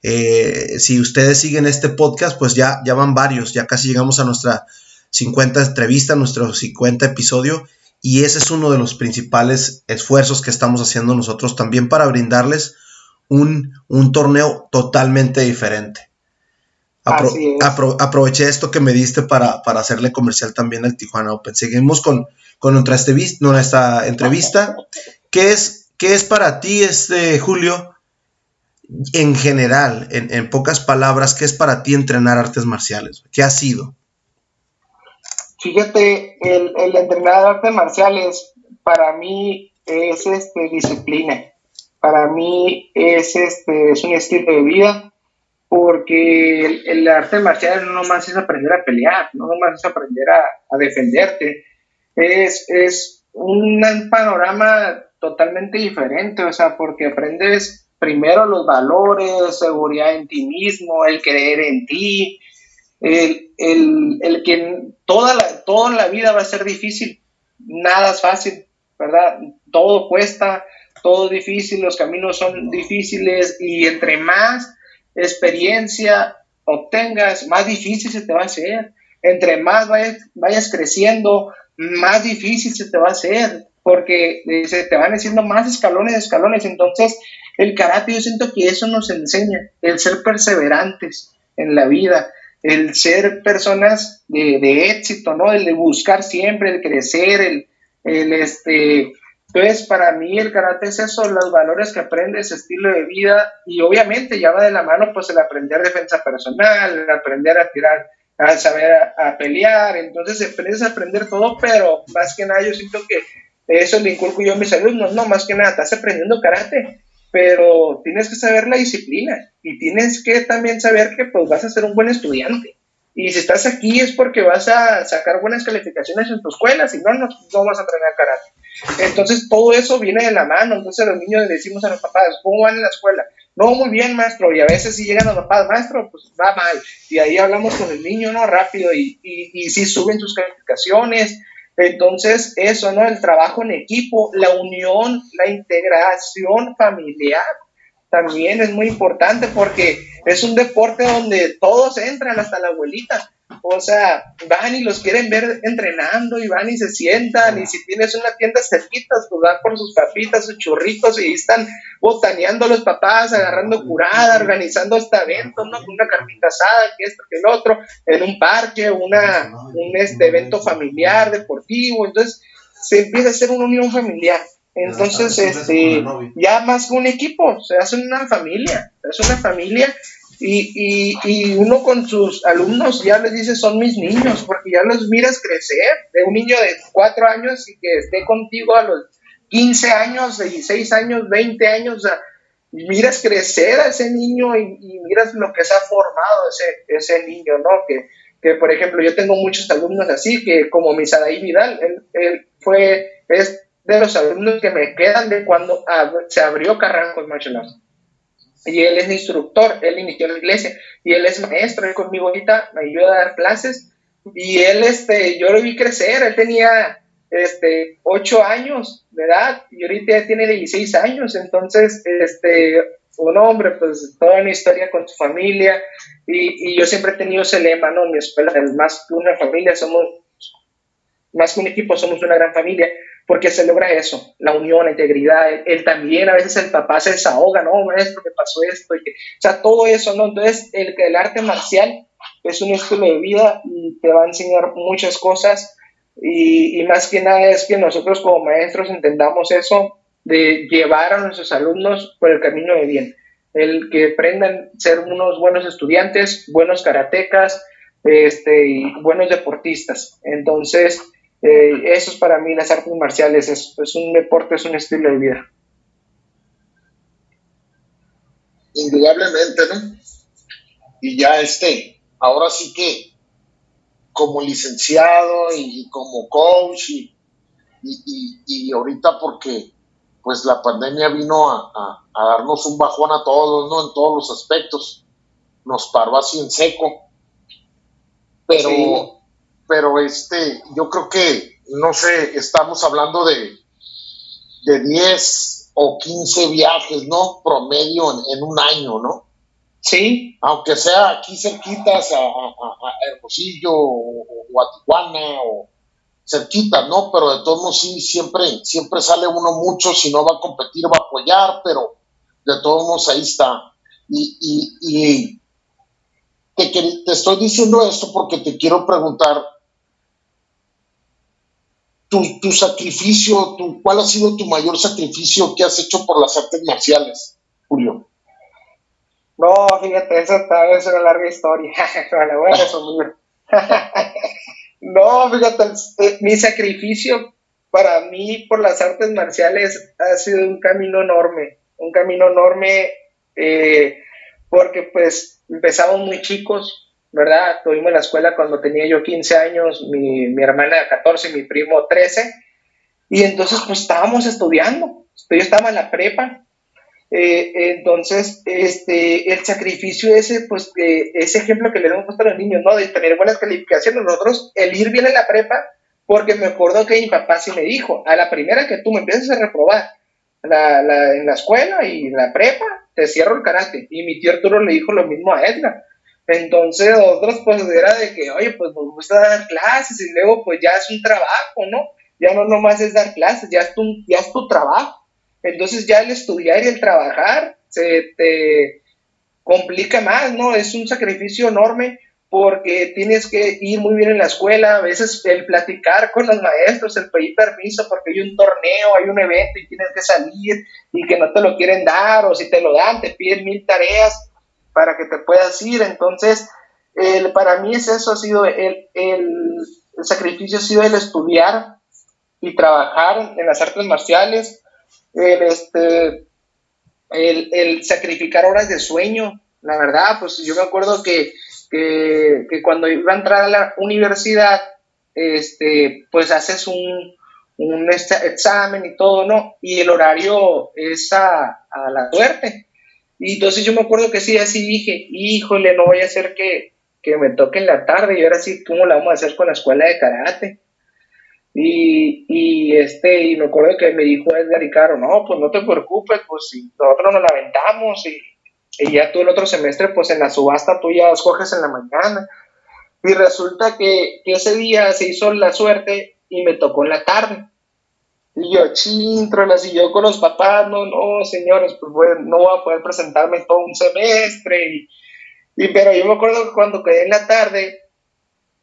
Eh, si ustedes siguen este podcast, pues ya, ya van varios, ya casi llegamos a nuestra 50 entrevista, nuestro 50 episodio, y ese es uno de los principales esfuerzos que estamos haciendo nosotros también para brindarles un, torneo totalmente diferente. aproveché esto que me diste para, hacerle comercial también al Tijuana Open. Seguimos con, con nuestra, nuestra entrevista. ¿Qué es, ¿Qué es para ti, este, Julio? en general, en, pocas palabras, ¿qué es para ti entrenar artes marciales? ¿Qué ha sido? Fíjate, el, entrenar artes marciales para mí es este, disciplina. Para mí es, este, es un estilo de vida porque el, arte marcial no nomás es aprender a pelear, no nomás es aprender a, defenderte. Es, es un panorama totalmente diferente, o sea, porque aprendes primero los valores, seguridad en ti mismo, el creer en ti, el, el, que toda la, toda la vida va a ser difícil, nada es fácil, ¿verdad? Todo cuesta, todo es difícil, los caminos son difíciles y entre más experiencia obtengas, más difícil se te va a hacer. Entre más vayas, vayas creciendo, más difícil se te va a hacer, porque se te van haciendo más escalones, escalones. Entonces, el karate yo siento que eso nos enseña, el ser perseverantes en la vida, el ser personas de, éxito, ¿no? El de buscar siempre, el crecer, el, el este... Entonces, para mí el karate es eso, los valores que aprendes, estilo de vida, y obviamente ya va de la mano, pues el aprender defensa personal, el aprender a tirar, a saber a, pelear, entonces aprendes a aprender todo, pero más que nada yo siento que eso le inculco yo a mis alumnos, no, más que nada, estás aprendiendo karate, pero tienes que saber la disciplina y tienes que también saber que pues vas a ser un buen estudiante. Y si estás aquí es porque vas a sacar buenas calificaciones en tu escuela, si no, no, vas a aprender karate. Entonces todo eso viene de la mano, entonces los niños le decimos a los papás, ¿cómo van en la escuela? No, muy bien, maestro, y a veces si llegan los papás, maestro, pues va mal, y ahí hablamos con el niño, ¿no? Rápido, y, y, y sí suben sus calificaciones, entonces, eso, ¿no? El trabajo en equipo, la unión, la integración familiar también es muy importante porque es un deporte donde todos entran, hasta la abuelita. O sea, van y los quieren ver entrenando y van y se sientan. Y si tienes una tienda cerquita, pues van por sus papitas, sus churritos y están botaneando los papás, agarrando curada, organizando este evento, ¿no? Una carnita asada, que esto, que el otro, en un parque, una, un este, evento familiar, deportivo. Entonces, se empieza a hacer una unión familiar. Entonces, este, ya más que un equipo, se hace una familia, hace una familia y, y, uno con sus alumnos ya les dice, son mis niños, porque ya los miras crecer, de un niño de cuatro años y que esté contigo a los 15 años, 16 años, 20 años, o sea, miras crecer a ese niño y, miras lo que se ha formado ese, ese niño, ¿no? Que, que, por ejemplo, yo tengo muchos alumnos así, que como Misadaí Vidal, él, él, fue, es de los alumnos que me quedan de cuando se abrió Carranco en y él es instructor, él inició la iglesia y él es maestro, él conmigo ahorita me ayuda a dar clases. Y él, este, yo lo vi crecer, él tenía, este, 8 años de edad y ahorita ya tiene 16 años, entonces, este, un hombre, pues toda una historia con su familia y, y yo siempre he tenido ese lema. En mi escuela, más que una familia, somos, más que un equipo, somos una gran familia porque se logra eso, la unión, la integridad, él, también, a veces el papá se desahoga, no, maestro, que pasó esto, o sea, todo eso, ¿no? Entonces, el, arte marcial es un estilo de vida y te va a enseñar muchas cosas y, y más que nada es que nosotros como maestros entendamos eso de llevar a nuestros alumnos por el camino de bien, el que aprendan a ser unos buenos estudiantes, buenos karatecas, este, y buenos deportistas. Entonces, eh, eso es para mí las artes marciales, es, un deporte, es un estilo de vida. Indudablemente, ¿no? Y ya este, ahora sí que como licenciado y, como coach y, y, ahorita porque pues la pandemia vino a, darnos un bajón a todos, ¿no? En todos los aspectos. Nos paró así en seco. Pero, pero este, yo creo que, no sé, estamos hablando de, de 10 o 15 viajes, ¿no? Promedio en, un año, ¿no? Sí. Aunque sea aquí cerquitas a, Hermosillo o, a Tijuana o cerquita, ¿no? Pero de todos modos sí, siempre, siempre sale uno mucho, si no va a competir, va a apoyar, pero de todos modos ahí está. Y, te, te, estoy diciendo esto porque te quiero preguntar, tu, tu sacrificio, tu, ¿cuál ha sido tu mayor sacrificio que has hecho por las artes marciales, Julio? No, fíjate, eso es una larga historia, pero la. No, fíjate, eh, mi sacrificio para mí por las artes marciales ha sido un camino enorme, un camino enorme eh, porque pues empezamos muy chicos, ¿verdad? Tuvimos la escuela cuando tenía yo 15 años, mi, mi hermana 14, mi primo 13, y entonces pues estábamos estudiando, yo estaba en la prepa eh, entonces, este, el sacrificio ese, pues, ese ejemplo que le hemos puesto a los niños, ¿no? De tener buenas calificaciones, nosotros, el ir bien en la prepa, porque me acuerdo que mi papá sí me dijo, a la primera que tú me empieces a reprobar la, la, en la escuela y la prepa, te cierro el karate. Y mi tío Arturo le dijo lo mismo a Edna. Entonces, nosotros, pues, era de que, oye, pues, nos gusta dar clases y luego, pues, ya es un trabajo, ¿no? Ya no nomás es dar clases, ya es tu, ya es tu trabajo. Entonces ya el estudiar y el trabajar se te complica más, ¿no? Es un sacrificio enorme porque tienes que ir muy bien en la escuela, a veces el platicar con los maestros, el pedir permiso porque hay un torneo, hay un evento y tienes que salir y que no te lo quieren dar o si te lo dan te piden mil tareas para que te puedas ir. Entonces, el, para mí es eso, ha sido el, el, sacrificio, ha sido el estudiar y trabajar en las artes marciales, el, este, el, sacrificar horas de sueño. La verdad, pues yo me acuerdo que, cuando iba a entrar a la universidad, este, pues haces un, un examen y todo, ¿no? Y el horario es a, la suerte. Y entonces yo me acuerdo que sí, así dije, híjole, no voy a hacer que, que me toque en la tarde y ahora sí, ¿cómo la vamos a hacer con la escuela de karate? Y, y, este, y me acuerdo que me dijo Edgar y Caro, no, pues no te preocupes, pues si nosotros nos la aventamos y, ya tú el otro semestre, pues en la subasta tú ya escoges en la mañana. Y resulta que, que ese día se hizo la suerte y me tocó en la tarde. Y yo, chintrolas, y yo con los papás, no, no, señores, pues no voy a poder presentarme todo un semestre. Y, pero yo me acuerdo que cuando quedé en la tarde,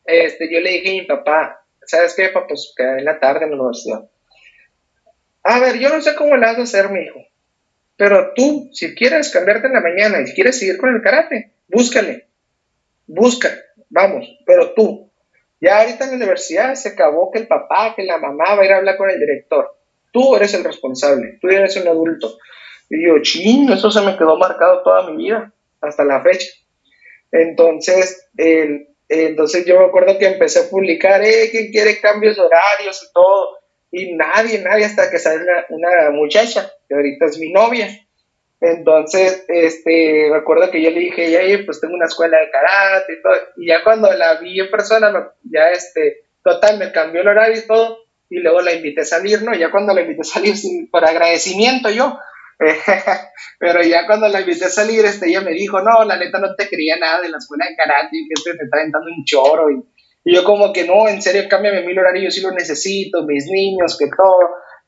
este, yo le dije a mi papá, ¿sabes qué? Pues quedé en la tarde en la universidad. A ver, yo no sé cómo le vas a hacer, mi hijo. Pero tú, si quieres cambiarte en la mañana y si quieres seguir con el karate, búscale. Busca, vamos. Pero tú, ya ahorita en la universidad se acabó que el papá, que la mamá va a ir a hablar con el director. Tú eres el responsable, tú eres un adulto. Y yo, ching, eso se me quedó marcado toda mi vida, hasta la fecha. Entonces, entonces yo me acuerdo que empecé a publicar, eh, ¿quién quiere cambios horarios y todo? Y nadie, nadie, hasta que sale una, muchacha, que ahorita es mi novia. Entonces, este, me acuerdo que yo le dije, ya, pues tengo una escuela de karate y todo. Y ya cuando la vi en persona, ya este, total, me cambió el horario y todo. Y luego la invité a salir, ¿no? Ya cuando la invité a salir, por agradecimiento yo, pero ya cuando la invité a salir, este, ella me dijo, no, la neta no te quería nada de la escuela de karate, que este me está aventando un choro. Y, yo como que no, en serio, cámbiame mi horario, yo sí lo necesito, mis niños, que todo.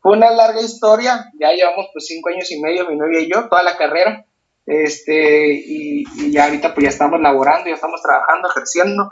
Fue una larga historia, ya llevamos pues cinco años y medio, mi novia y yo, toda la carrera. Este, y, y ahorita pues ya estamos laborando, ya estamos trabajando, ejerciendo.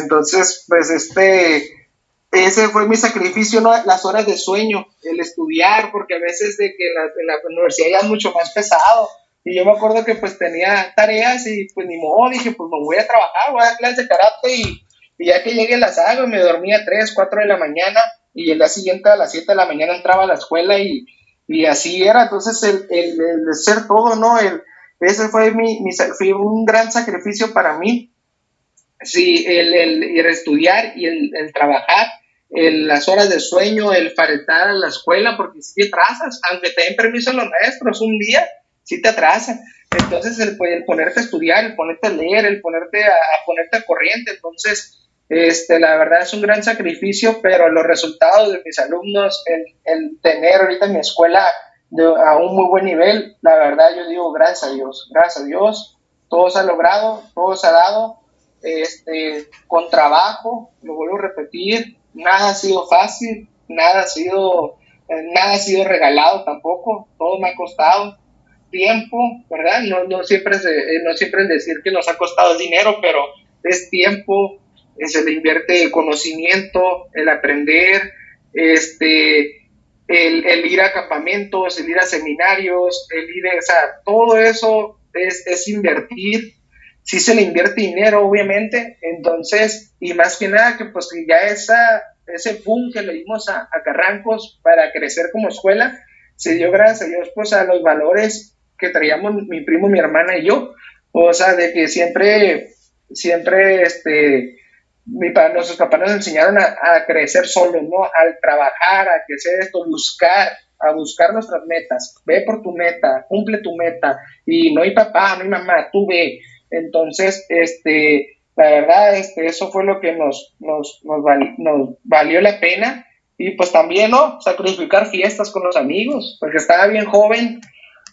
Entonces, pues este, ese fue mi sacrificio, ¿no? las horas de sueño, el estudiar, porque a veces de que la, la universidad ya es mucho más pesado. Y yo me acuerdo que pues tenía tareas y pues ni modo, dije, pues me voy a trabajar, voy a dar clases de karate y, ya que llegué las hago, me dormía a 3, 4 de la mañana y el día siguiente a las 7 de la mañana entraba a la escuela y, y así era. Entonces el, el, ser todo, ¿no? El, ese fue, mi, mi, un gran sacrificio para mí. Sí, el, el, estudiar y el, trabajar las horas de sueño, el faltar a la escuela, porque si te atrasas, aunque te den permiso los maestros un día, si te atrasan. Entonces, el, el, ponerte a estudiar, el ponerte a leer, el ponerte a, ponerte a corriente, entonces, este, la verdad es un gran sacrificio, pero los resultados de mis alumnos, el, el tener ahorita mi escuela a un muy buen nivel, la verdad yo digo gracias a Dios, gracias a Dios, todo se ha logrado, todo se ha dado, este, con trabajo, lo vuelvo a repetir, nada ha sido fácil, nada ha sido, eh, nada ha sido regalado tampoco, todo me ha costado tiempo, ¿verdad? No, no, siempre, es, eh, no siempre es decir que nos ha costado dinero, pero es tiempo, se le invierte conocimiento, el aprender, este, el, ir a campamentos, el ir a seminarios, el ir, o sea, todo eso es, es invertir. Sí se le invierte dinero, obviamente, entonces, y más que nada que pues que ya esa, ese boom que le dimos a, Carrancos para crecer como escuela, se dio gracias a Dios pues a los valores que traíamos mi primo, mi hermana y yo, o sea, de que siempre, siempre, este, mi, nuestros papás nos enseñaron a, crecer solos, ¿no? Al trabajar, a crecer esto, buscar, a buscar nuestras metas, ve por tu meta, cumple tu meta, y no hay papá, no hay mamá, tú ve, entonces, este, la verdad, este, eso fue lo que nos, nos, nos, valió la pena. Y pues también, ¿no? Sacrificar fiestas con los amigos, porque estaba bien joven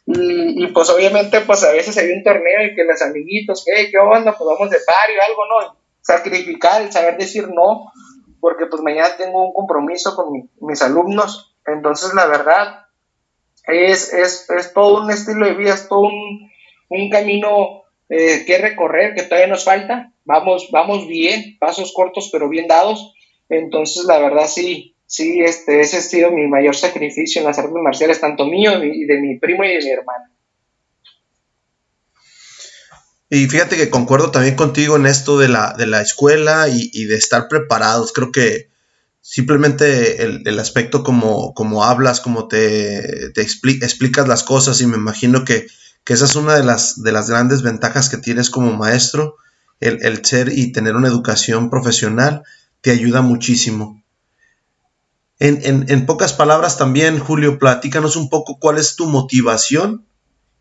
y, pues obviamente pues a veces hay un torneo y que los amiguitos, ¿qué, qué onda? Pues vamos de par o algo, ¿no? Sacrificar, el saber decir no, porque pues mañana tengo un compromiso con mis alumnos. Entonces la verdad es, es, es, todo un estilo de vida, es todo un, un camino eh, que recorrer, que todavía nos falta. Vamos, vamos bien, pasos cortos pero bien dados. Entonces, la verdad, sí, sí, este, ese ha sido mi mayor sacrificio en las artes marciales, tanto mío y de mi primo y de mi hermano. Y fíjate que concuerdo también contigo en esto de la, de la escuela y, de estar preparados. Creo que simplemente el, aspecto como, como hablas, como te, te explicas las cosas y me imagino que que esa es una de las, de las grandes ventajas que tienes como maestro, el, ser y tener una educación profesional te ayuda muchísimo. En, pocas palabras también, Julio, platícanos un poco cuál es tu motivación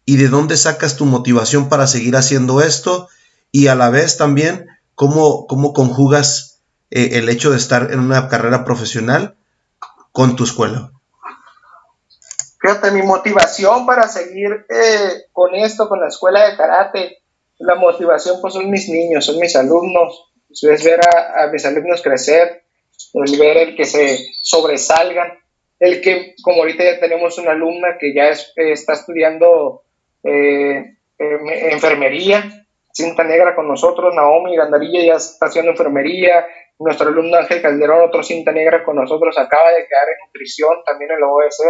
y de dónde sacas tu motivación para seguir haciendo esto y a la vez también cómo, cómo conjugas eh, el hecho de estar en una carrera profesional con tu escuela. Fíjate, mi motivación para seguir eh, con esto, con la escuela de karate, la motivación pues son mis niños, son mis alumnos, es ver a, mis alumnos crecer, el ver el que se sobresalgan, el que, como ahorita ya tenemos una alumna que ya está estudiando eh, em, enfermería, cinta negra con nosotros, Naomi Gandarilla ya está haciendo enfermería, nuestro alumno Ángel Calderón, otro cinta negra con nosotros, acaba de quedar en nutrición también en la OSE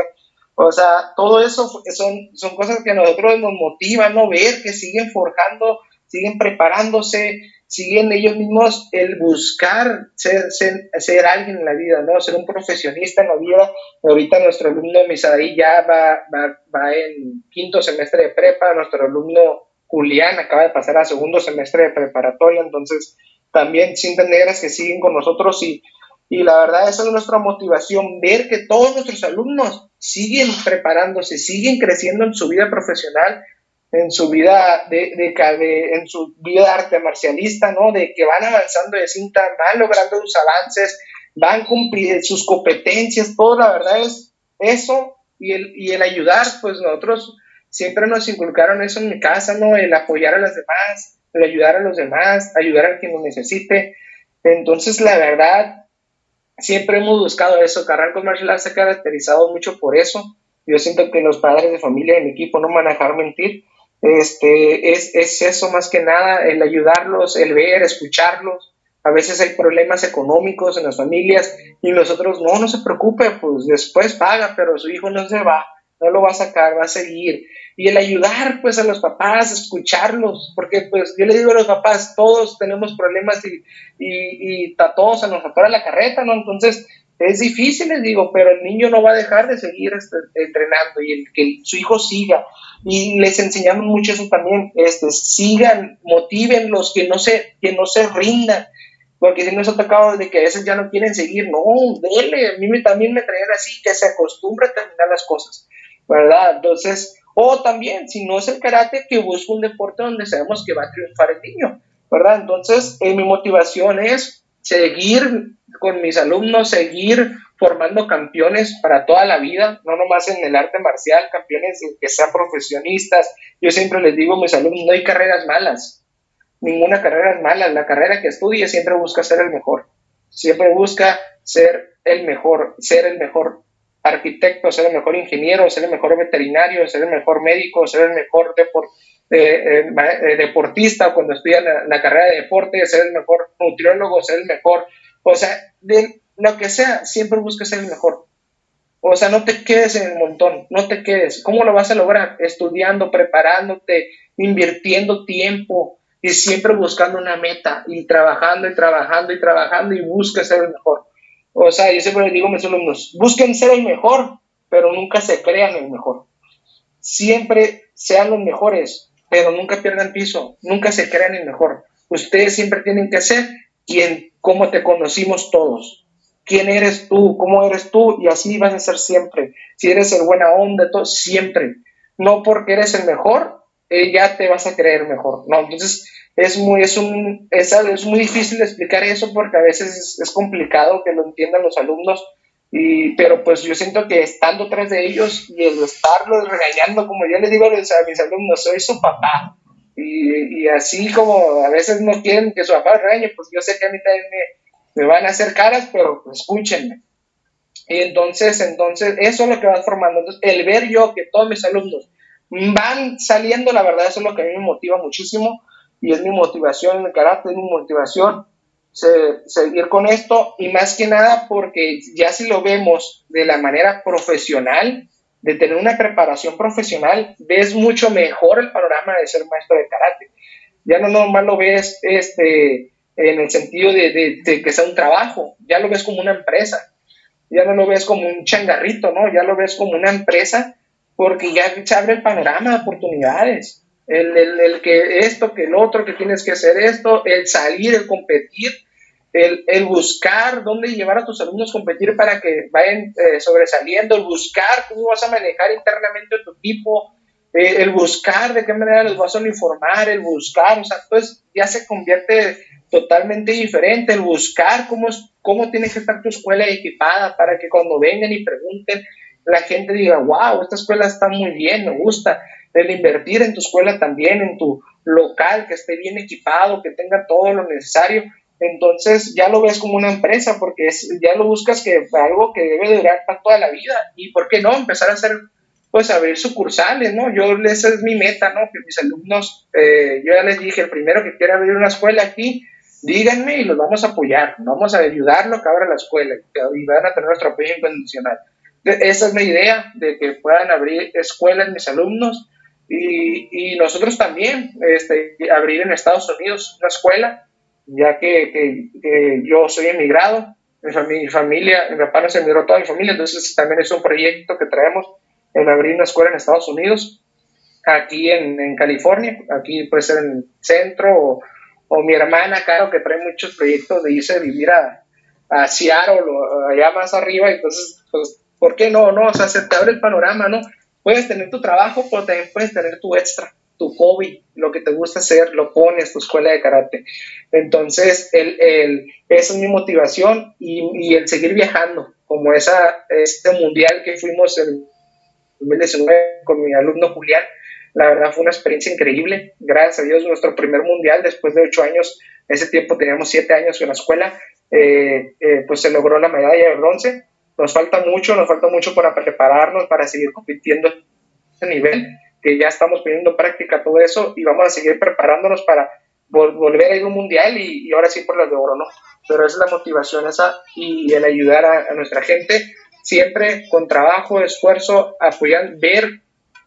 o sea, todo eso son, son cosas que a nosotros nos motivan, ¿no? Ver que siguen forjando, siguen preparándose, siguen ellos mismos el buscar ser, ser, alguien en la vida, ¿no? Ser un profesionista en la vida. Ahorita nuestro alumno Misaí ya va, va, va en quinto semestre de prepa, nuestro alumno Julián acaba de pasar a segundo semestre de preparatoria, entonces también cintas negras que siguen con nosotros y y la verdad, esa es nuestra motivación, ver que todos nuestros alumnos siguen preparándose, siguen creciendo en su vida profesional, en su vida de, de, en su vida arte marcialista, ¿no? De que van avanzando de cinta, van logrando sus avances, van cumpliendo sus competencias, todo la verdad es eso y el, y el ayudar, pues nosotros siempre nos inculcaron eso en mi casa, ¿no? El apoyar a los demás, el ayudar a los demás, ayudar a quien lo necesite. Entonces, la verdad, siempre hemos buscado eso. Carrancos Martial se ha caracterizado mucho por eso. Yo siento que los padres de familia mi equipo no dejar mentir. Este, es, es eso más que nada, el ayudarlos, el ver, escucharlos. A veces hay problemas económicos en las familias y nosotros, no, no se preocupe, pues después paga, pero su hijo no se va, no lo va a sacar, va a seguir y el ayudar pues a los papás, escucharlos, porque pues yo le digo a los papás, todos tenemos problemas y, y, y todos se nos atora la carreta, ¿no? Entonces es difícil, les digo, pero el niño no va a dejar de seguir este, entrenando y el que su hijo siga. Y les enseñamos mucho eso también, este, sigan, motiven los que no se, que no se rindan, porque si nos ha tocado de que a veces ya no quieren seguir, no, dele, a mí también me traen así, que se acostumbre a terminar las cosas, ¿verdad? Entonces, o también, si no es el karate, que busque un deporte donde sabemos que va a triunfar el niño, ¿verdad? Entonces, eh, mi motivación es seguir con mis alumnos, seguir formando campeones para toda la vida, no nomás en el arte marcial, campeones que sean profesionistas. Yo siempre les digo a mis alumnos, no hay carreras malas, ninguna carrera es mala, la carrera que estudie siempre busca ser el mejor, siempre busca ser el mejor, ser el mejor arquitecto, ser el mejor ingeniero, ser el mejor veterinario, ser el mejor médico, ser el mejor eh, eh, eh, deportista cuando estudia la, carrera de deporte, ser el mejor nutriólogo, ser el mejor, o sea, de lo que sea, siempre busca ser el mejor. O sea, no te quedes en el montón, no te quedes. ¿Cómo lo vas a lograr? Estudiando, preparándote, invirtiendo tiempo, y siempre buscando una meta y trabajando y trabajando y trabajando y busca ser el mejor. O sea, yo siempre digo a mis alumnos, busquen ser el mejor, pero nunca se crean el mejor. Siempre sean los mejores, pero nunca pierdan piso, nunca se crean el mejor. Ustedes siempre tienen que ser quien, como te conocimos todos. ¿Quién eres tú? ¿Cómo eres tú? Y así vas a ser siempre. Si eres el buena onda, todo, siempre. No porque eres el mejor, eh, ya te vas a creer mejor. No, entonces es muy, es, un, es, es muy difícil explicar eso porque a veces es, complicado que lo entiendan los alumnos, y, pero pues yo siento que estando tras de ellos y el estarlos regañando, como yo les digo a mis alumnos, soy su papá. Y, y, así como a veces no quieren que su papá regañe, pues yo sé que a mí también me, me van a hacer caras, pero pues, escúchenme. Y entonces, entonces, eso es lo que va formando. Entonces, el ver yo que todos mis alumnos van saliendo, la verdad, eso es lo que a mí me motiva muchísimo y es mi motivación en el carácter, es mi motivación seguir con esto y más que nada porque ya si lo vemos de la manera profesional, de tener una preparación profesional, ves mucho mejor el panorama de ser maestro de karate. Ya no normal lo ves este, en el sentido de, de, que sea un trabajo, ya lo ves como una empresa, ya no lo ves como un changarrito, ¿no? Ya lo ves como una empresa porque ya se abre el panorama de oportunidades. El, el, que esto, que el otro, que tienes que hacer esto, el salir, el competir, el, el buscar dónde llevar a tus alumnos a competir para que vayan eh, sobresaliendo, el buscar cómo vas a manejar internamente tu equipo, eh, el buscar de qué manera les vas a uniformar, el buscar, o sea, pues ya se convierte totalmente diferente, el buscar cómo, cómo tiene que estar tu escuela equipada para que cuando vengan y pregunten, la gente diga, wow, esta escuela está muy bien, me gusta. El invertir en tu escuela también, en tu local, que esté bien equipado, que tenga todo lo necesario. Entonces ya lo ves como una empresa porque ya lo buscas que algo que debe durar para toda la vida. ¿Y por qué no? Empezar a hacer, pues abrir sucursales, ¿no? Yo, esa es mi meta, ¿no? Que mis alumnos, eh, yo ya les dije, el primero que quiera abrir una escuela aquí, díganme y los vamos a apoyar, vamos a ayudarlo que abra la escuela y van a tener nuestro apoyo incondicional. Esa es la idea, de que puedan abrir escuelas mis alumnos y, y nosotros también este, abrir en Estados Unidos una escuela, ya que, que, yo soy emigrado, mi, familia, mi papá no se emigró toda mi familia, entonces también es un proyecto que traemos en abrir una escuela en Estados Unidos, aquí en, en California, aquí puede ser en el centro, o, o mi hermana, claro, que trae muchos proyectos de irse a vivir a, a Seattle o allá más arriba, entonces pues ¿Por qué no? No, o sea, se te abre el panorama, ¿no? Puedes tener tu trabajo, pero también puedes tener tu extra, tu hobby, lo que te gusta hacer, lo pones, tu escuela de karate. Entonces, el, el, esa es mi motivación y, el seguir viajando, como esa, este mundial que fuimos en 2019 con mi alumno Julián. La verdad fue una experiencia increíble. Gracias a Dios, nuestro primer mundial después de ocho años. Ese tiempo teníamos siete años en la escuela. Eh, eh, pues se logró la medalla de bronce nos falta mucho, nos falta mucho para prepararnos, para seguir compitiendo a ese nivel, que ya estamos poniendo práctica todo eso y vamos a seguir preparándonos para volver a ir a un mundial y, ahora sí por las de oro, ¿no? Pero esa es la motivación esa y el ayudar a, nuestra gente, siempre con trabajo, esfuerzo, apoyar, ver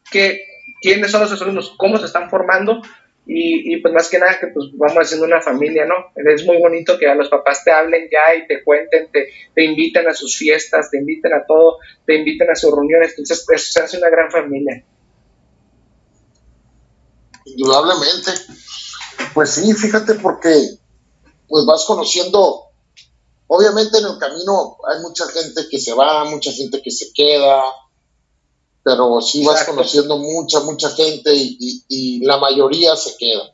que, quiénes son los alumnos, cómo se están formando y, y, pues más que nada que pues vamos haciendo una familia, ¿no? Es muy bonito que a los papás te hablen ya y te cuenten, te, te inviten a sus fiestas, te inviten a todo, te inviten a sus reuniones, entonces eso se hace una gran familia. Indudablemente. Pues sí, fíjate porque pues vas conociendo, obviamente en el camino hay mucha gente que se va, mucha gente que se queda, pero sí vas conociendo mucha, mucha gente y, la mayoría se queda.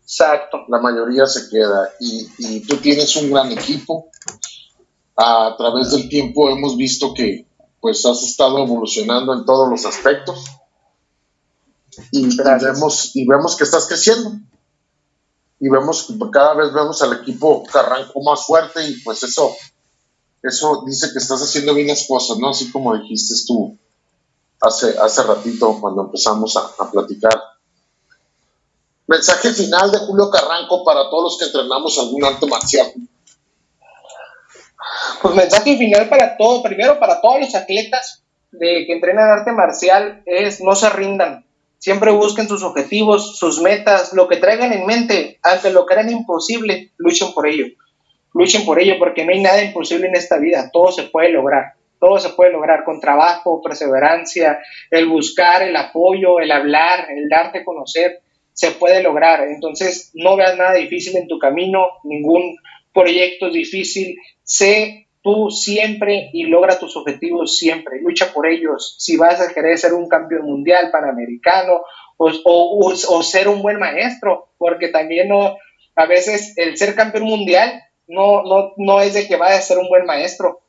Exacto. La mayoría se queda y, y tú tienes un gran equipo. A través del tiempo hemos visto que pues has estado evolucionando en todos los aspectos y, vemos, y vemos que estás creciendo y vemos cada vez vemos al equipo Carranco más fuerte y pues eso eso dice que estás haciendo bien las cosas, ¿no? Así como dijiste tú hace, hace ratito cuando empezamos a, platicar. Mensaje final de Julio Carranco para todos los que entrenamos algún arte marcial. Pues mensaje final para todo, primero para todos los atletas de que entrenan arte marcial es no se rindan, siempre busquen sus objetivos, sus metas, lo que traigan en mente, ante lo que era imposible, luchen por ello, luchen por ello porque no hay nada imposible en esta vida, todo se puede lograr, todo se puede lograr con trabajo, perseverancia, el buscar, el apoyo, el hablar, el darte a conocer, se puede lograr, entonces no veas nada difícil en tu camino, ningún proyecto difícil, sé tú siempre y logra tus objetivos siempre, lucha por ellos. Si vas a querer ser un campeón mundial, panamericano o, o, ser un buen maestro, porque también no, a veces el ser campeón mundial no, no, no es de que vayas a ser un buen maestro.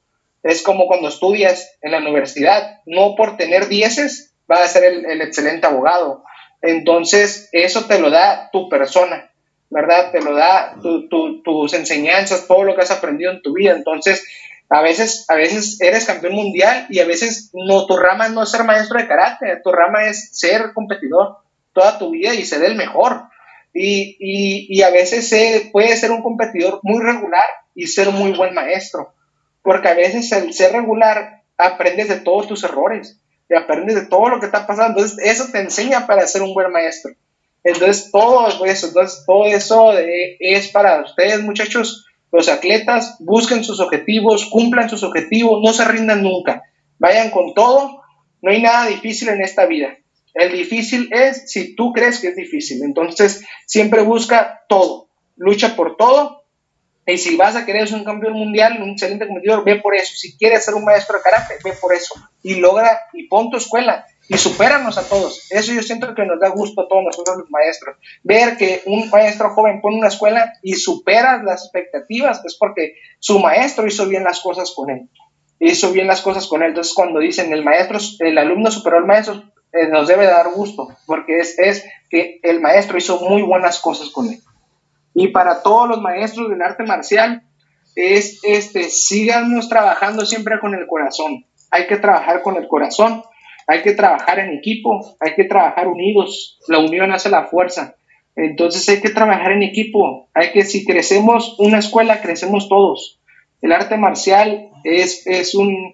Es como cuando estudias en la universidad, no por tener dieces vas a ser el, el excelente abogado. Entonces, eso te lo da tu persona, ¿verdad? Te lo da tus enseñanzas, todo lo que has aprendido en tu vida. Entonces, a veces, a veces eres campeón mundial y a veces no, tu rama no es ser maestro de karate, tu rama es ser competidor toda tu vida y ser el mejor. Y, y, a veces se, puede ser un competidor muy regular y ser muy buen maestro, porque a veces el ser regular aprendes de todos tus errores y aprendes de todo lo que está pasando. Entonces, eso te enseña para ser un buen maestro. Entonces, todo eso, todo eso es para ustedes, muchachos. Los atletas busquen sus objetivos, cumplan sus objetivos, no se rindan nunca. Vayan con todo. No hay nada difícil en esta vida. El difícil es si tú crees que es difícil. Entonces, siempre busca todo. Lucha por todo. Y si vas a querer ser un campeón mundial, un excelente competidor, ve por eso. Si quieres ser un maestro de karate, ve por eso. Y logra y pon tu escuela y supéranos a todos. Eso yo siento que nos da gusto a todos nosotros los maestros. Ver que un maestro joven pone una escuela y supera las expectativas es porque su maestro hizo bien las cosas con él. Hizo bien las cosas con él. Entonces cuando dicen el maestro, el alumno superó al maestro, eh, nos debe dar gusto porque es, es que el maestro hizo muy buenas cosas con él. Y para todos los maestros del arte marcial, es este, síganos trabajando siempre con el corazón. Hay que trabajar con el corazón hay que trabajar en equipo, hay que trabajar unidos, la unión hace la fuerza. Entonces hay que trabajar en equipo, hay que si crecemos una escuela, crecemos todos. El arte marcial es, es un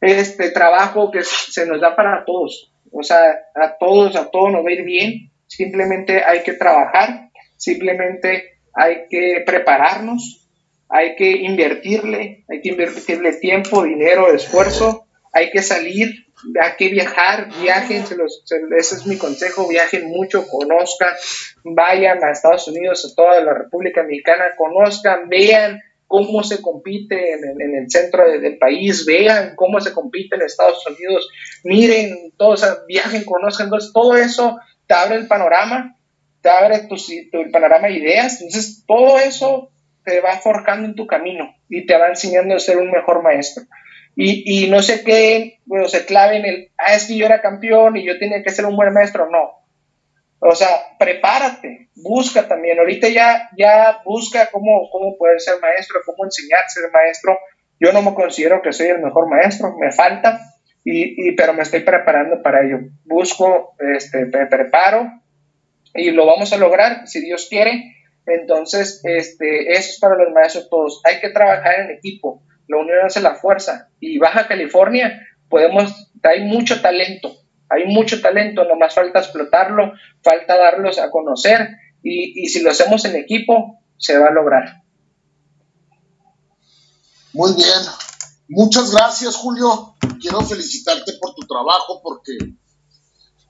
este trabajo que se nos da para todos. O sea, a todos, a todos nos va a ir bien. Simplemente hay que trabajar, simplemente hay que prepararnos, hay que invertirle, hay que invertirle tiempo, dinero, esfuerzo, hay que salir, hay que viajar, viajen, ese es mi consejo, viajen mucho, conozcan, vayan a Estados Unidos, a toda la República Mexicana, conozcan, vean cómo se compite en, el centro del país, vean cómo se compite en Estados Unidos, miren, todos, viajen, conozcan, todo eso te abre el panorama, te abre tu, el panorama de ideas, entonces todo eso te va forjando en tu camino y te va enseñando a ser un mejor maestro y, no sé qué, bueno, se clave en el, ah, es que yo era campeón y yo tenía que ser un buen maestro, no. O sea, prepárate, busca también. Ahorita ya, ya busca cómo, cómo poder ser maestro, cómo enseñar a ser maestro. Yo no me considero que soy el mejor maestro, me falta, y, pero me estoy preparando para ello. Busco, este, me preparo y lo vamos a lograr si Dios quiere. Entonces, este, eso es para los maestros todos. Hay que trabajar en equipo la unión hace la fuerza. Y Baja California, podemos, hay mucho talento, hay mucho talento, nomás falta explotarlo, falta darlos a conocer y, si lo hacemos en equipo, se va a lograr. Muy bien, muchas gracias Julio, quiero felicitarte por tu trabajo porque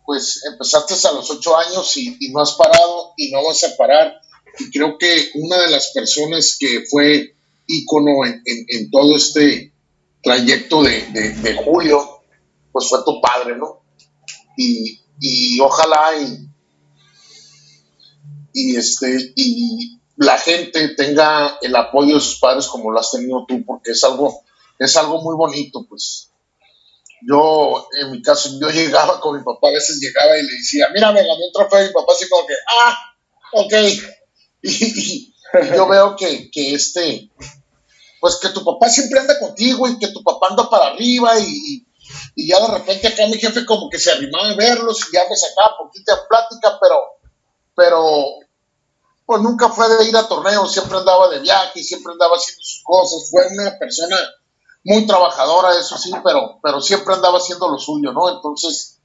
pues empezaste a los ocho años y, no has parado y no vas a parar y creo que una de las personas que fue ícono en, todo este trayecto de, Julio, pues fue tu padre, ¿no? Y, ojalá y, este, y la gente tenga el apoyo de sus padres como lo has tenido tú, porque es algo, es algo muy bonito, pues. Yo, en mi caso, yo llegaba con mi papá, a veces llegaba y le decía, mira, me gané un trofeo, y mi papá así como que, ah, ok. Y, yo veo que, que, este, pues que tu papá siempre anda contigo y que tu papá anda para arriba y, y ya de repente acá mi jefe como que se arrimaba a verlos y ya me sacaba poquita plática, pero, pero pues nunca fue de ir a torneos, siempre andaba de viaje, siempre andaba haciendo sus cosas, fue una persona muy trabajadora, eso sí, pero, pero siempre andaba haciendo lo suyo, ¿no? Entonces,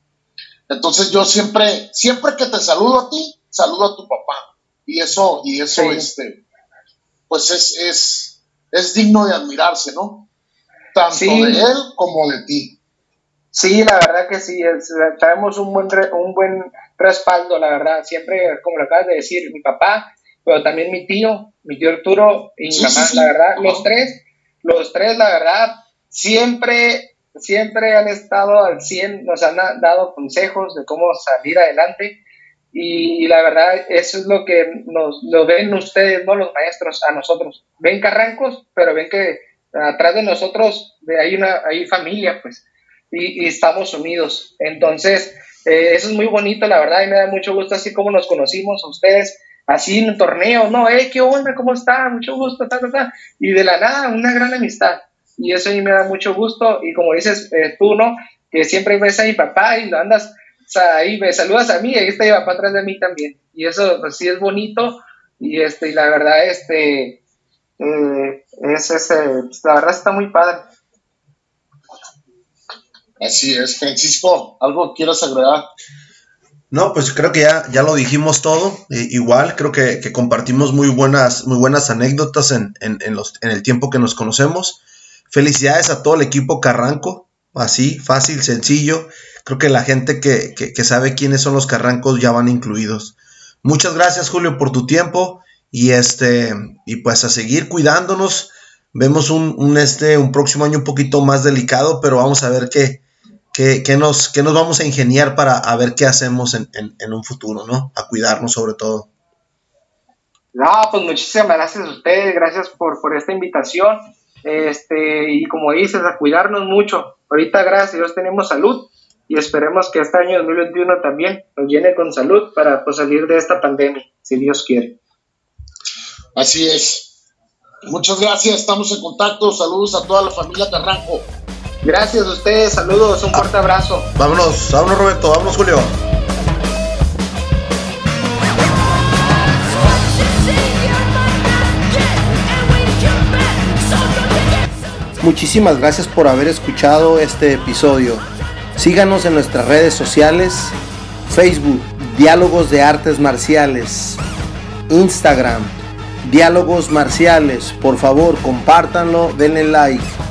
entonces yo siempre, siempre que te saludo a ti, saludo a tu papá. Y eso, y eso, este, pues es, es, es digno de admirarse, ¿no? Tanto de él como de ti. Sí, la verdad que sí, traemos un buen, un buen respaldo, la verdad. Siempre, como lo acabas de decir, mi papá pero también mi tío, mi tío Arturo y mi mamá, la verdad, los tres, los tres, la verdad, siempre, siempre han estado al 100, nos han dado consejos de cómo salir adelante. Y, la verdad, eso es lo que nos ven ustedes, no los maestros, a nosotros. Ven carrancos, pero ven que atrás de nosotros hay una hay familia, pues, y, estamos unidos. Entonces, eh, eso es muy bonito, la verdad, y me da mucho gusto así como nos conocimos a ustedes así en un torneo, no, eh, qué onda, cómo está, mucho gusto, ta, ta, ta, y de la nada, una gran amistad, y eso a mí me da mucho gusto, y como dices eh, tú, ¿no? Que siempre ves a mi papá y lo andas, o ahí me saludas a mí, y ahí está mi papá atrás de mí también, y eso, pues sí es bonito, y este, y la verdad, este, eh, es, ese, pues, la verdad está muy padre. Así es, Francisco, ¿algo quieras agregar? No, pues creo que ya, ya lo dijimos todo. Eh, igual, creo que, compartimos muy buenas, muy buenas anécdotas en, los, en, el tiempo que nos conocemos. Felicidades a todo el equipo Carranco. Así, fácil, sencillo. Creo que la gente que, sabe quiénes son los Carrancos ya van incluidos. Muchas gracias, Julio, por tu tiempo. Y este, y pues a seguir cuidándonos. Vemos un, este, un próximo año un poquito más delicado, pero vamos a ver qué, ¿Qué, nos, nos vamos a ingeniar para a ver qué hacemos en, un futuro, ¿no? A cuidarnos sobre todo. No, pues muchísimas gracias a ustedes, gracias por, por esta invitación. Este, y como dices, a cuidarnos mucho. Ahorita, gracias a Dios, tenemos salud y esperemos que este año 2021 también nos llene con salud para pues, salir de esta pandemia, si Dios quiere. Así es. Muchas gracias, estamos en contacto. Saludos a toda la familia Carranco. Gracias a ustedes, saludos, un fuerte abrazo. Vámonos, vámonos Roberto, vámonos Julio. Muchísimas gracias por haber escuchado este episodio. Síganos en nuestras redes sociales, Facebook, Diálogos de Artes Marciales, Instagram, Diálogos Marciales. Por favor, compártanlo, denle like.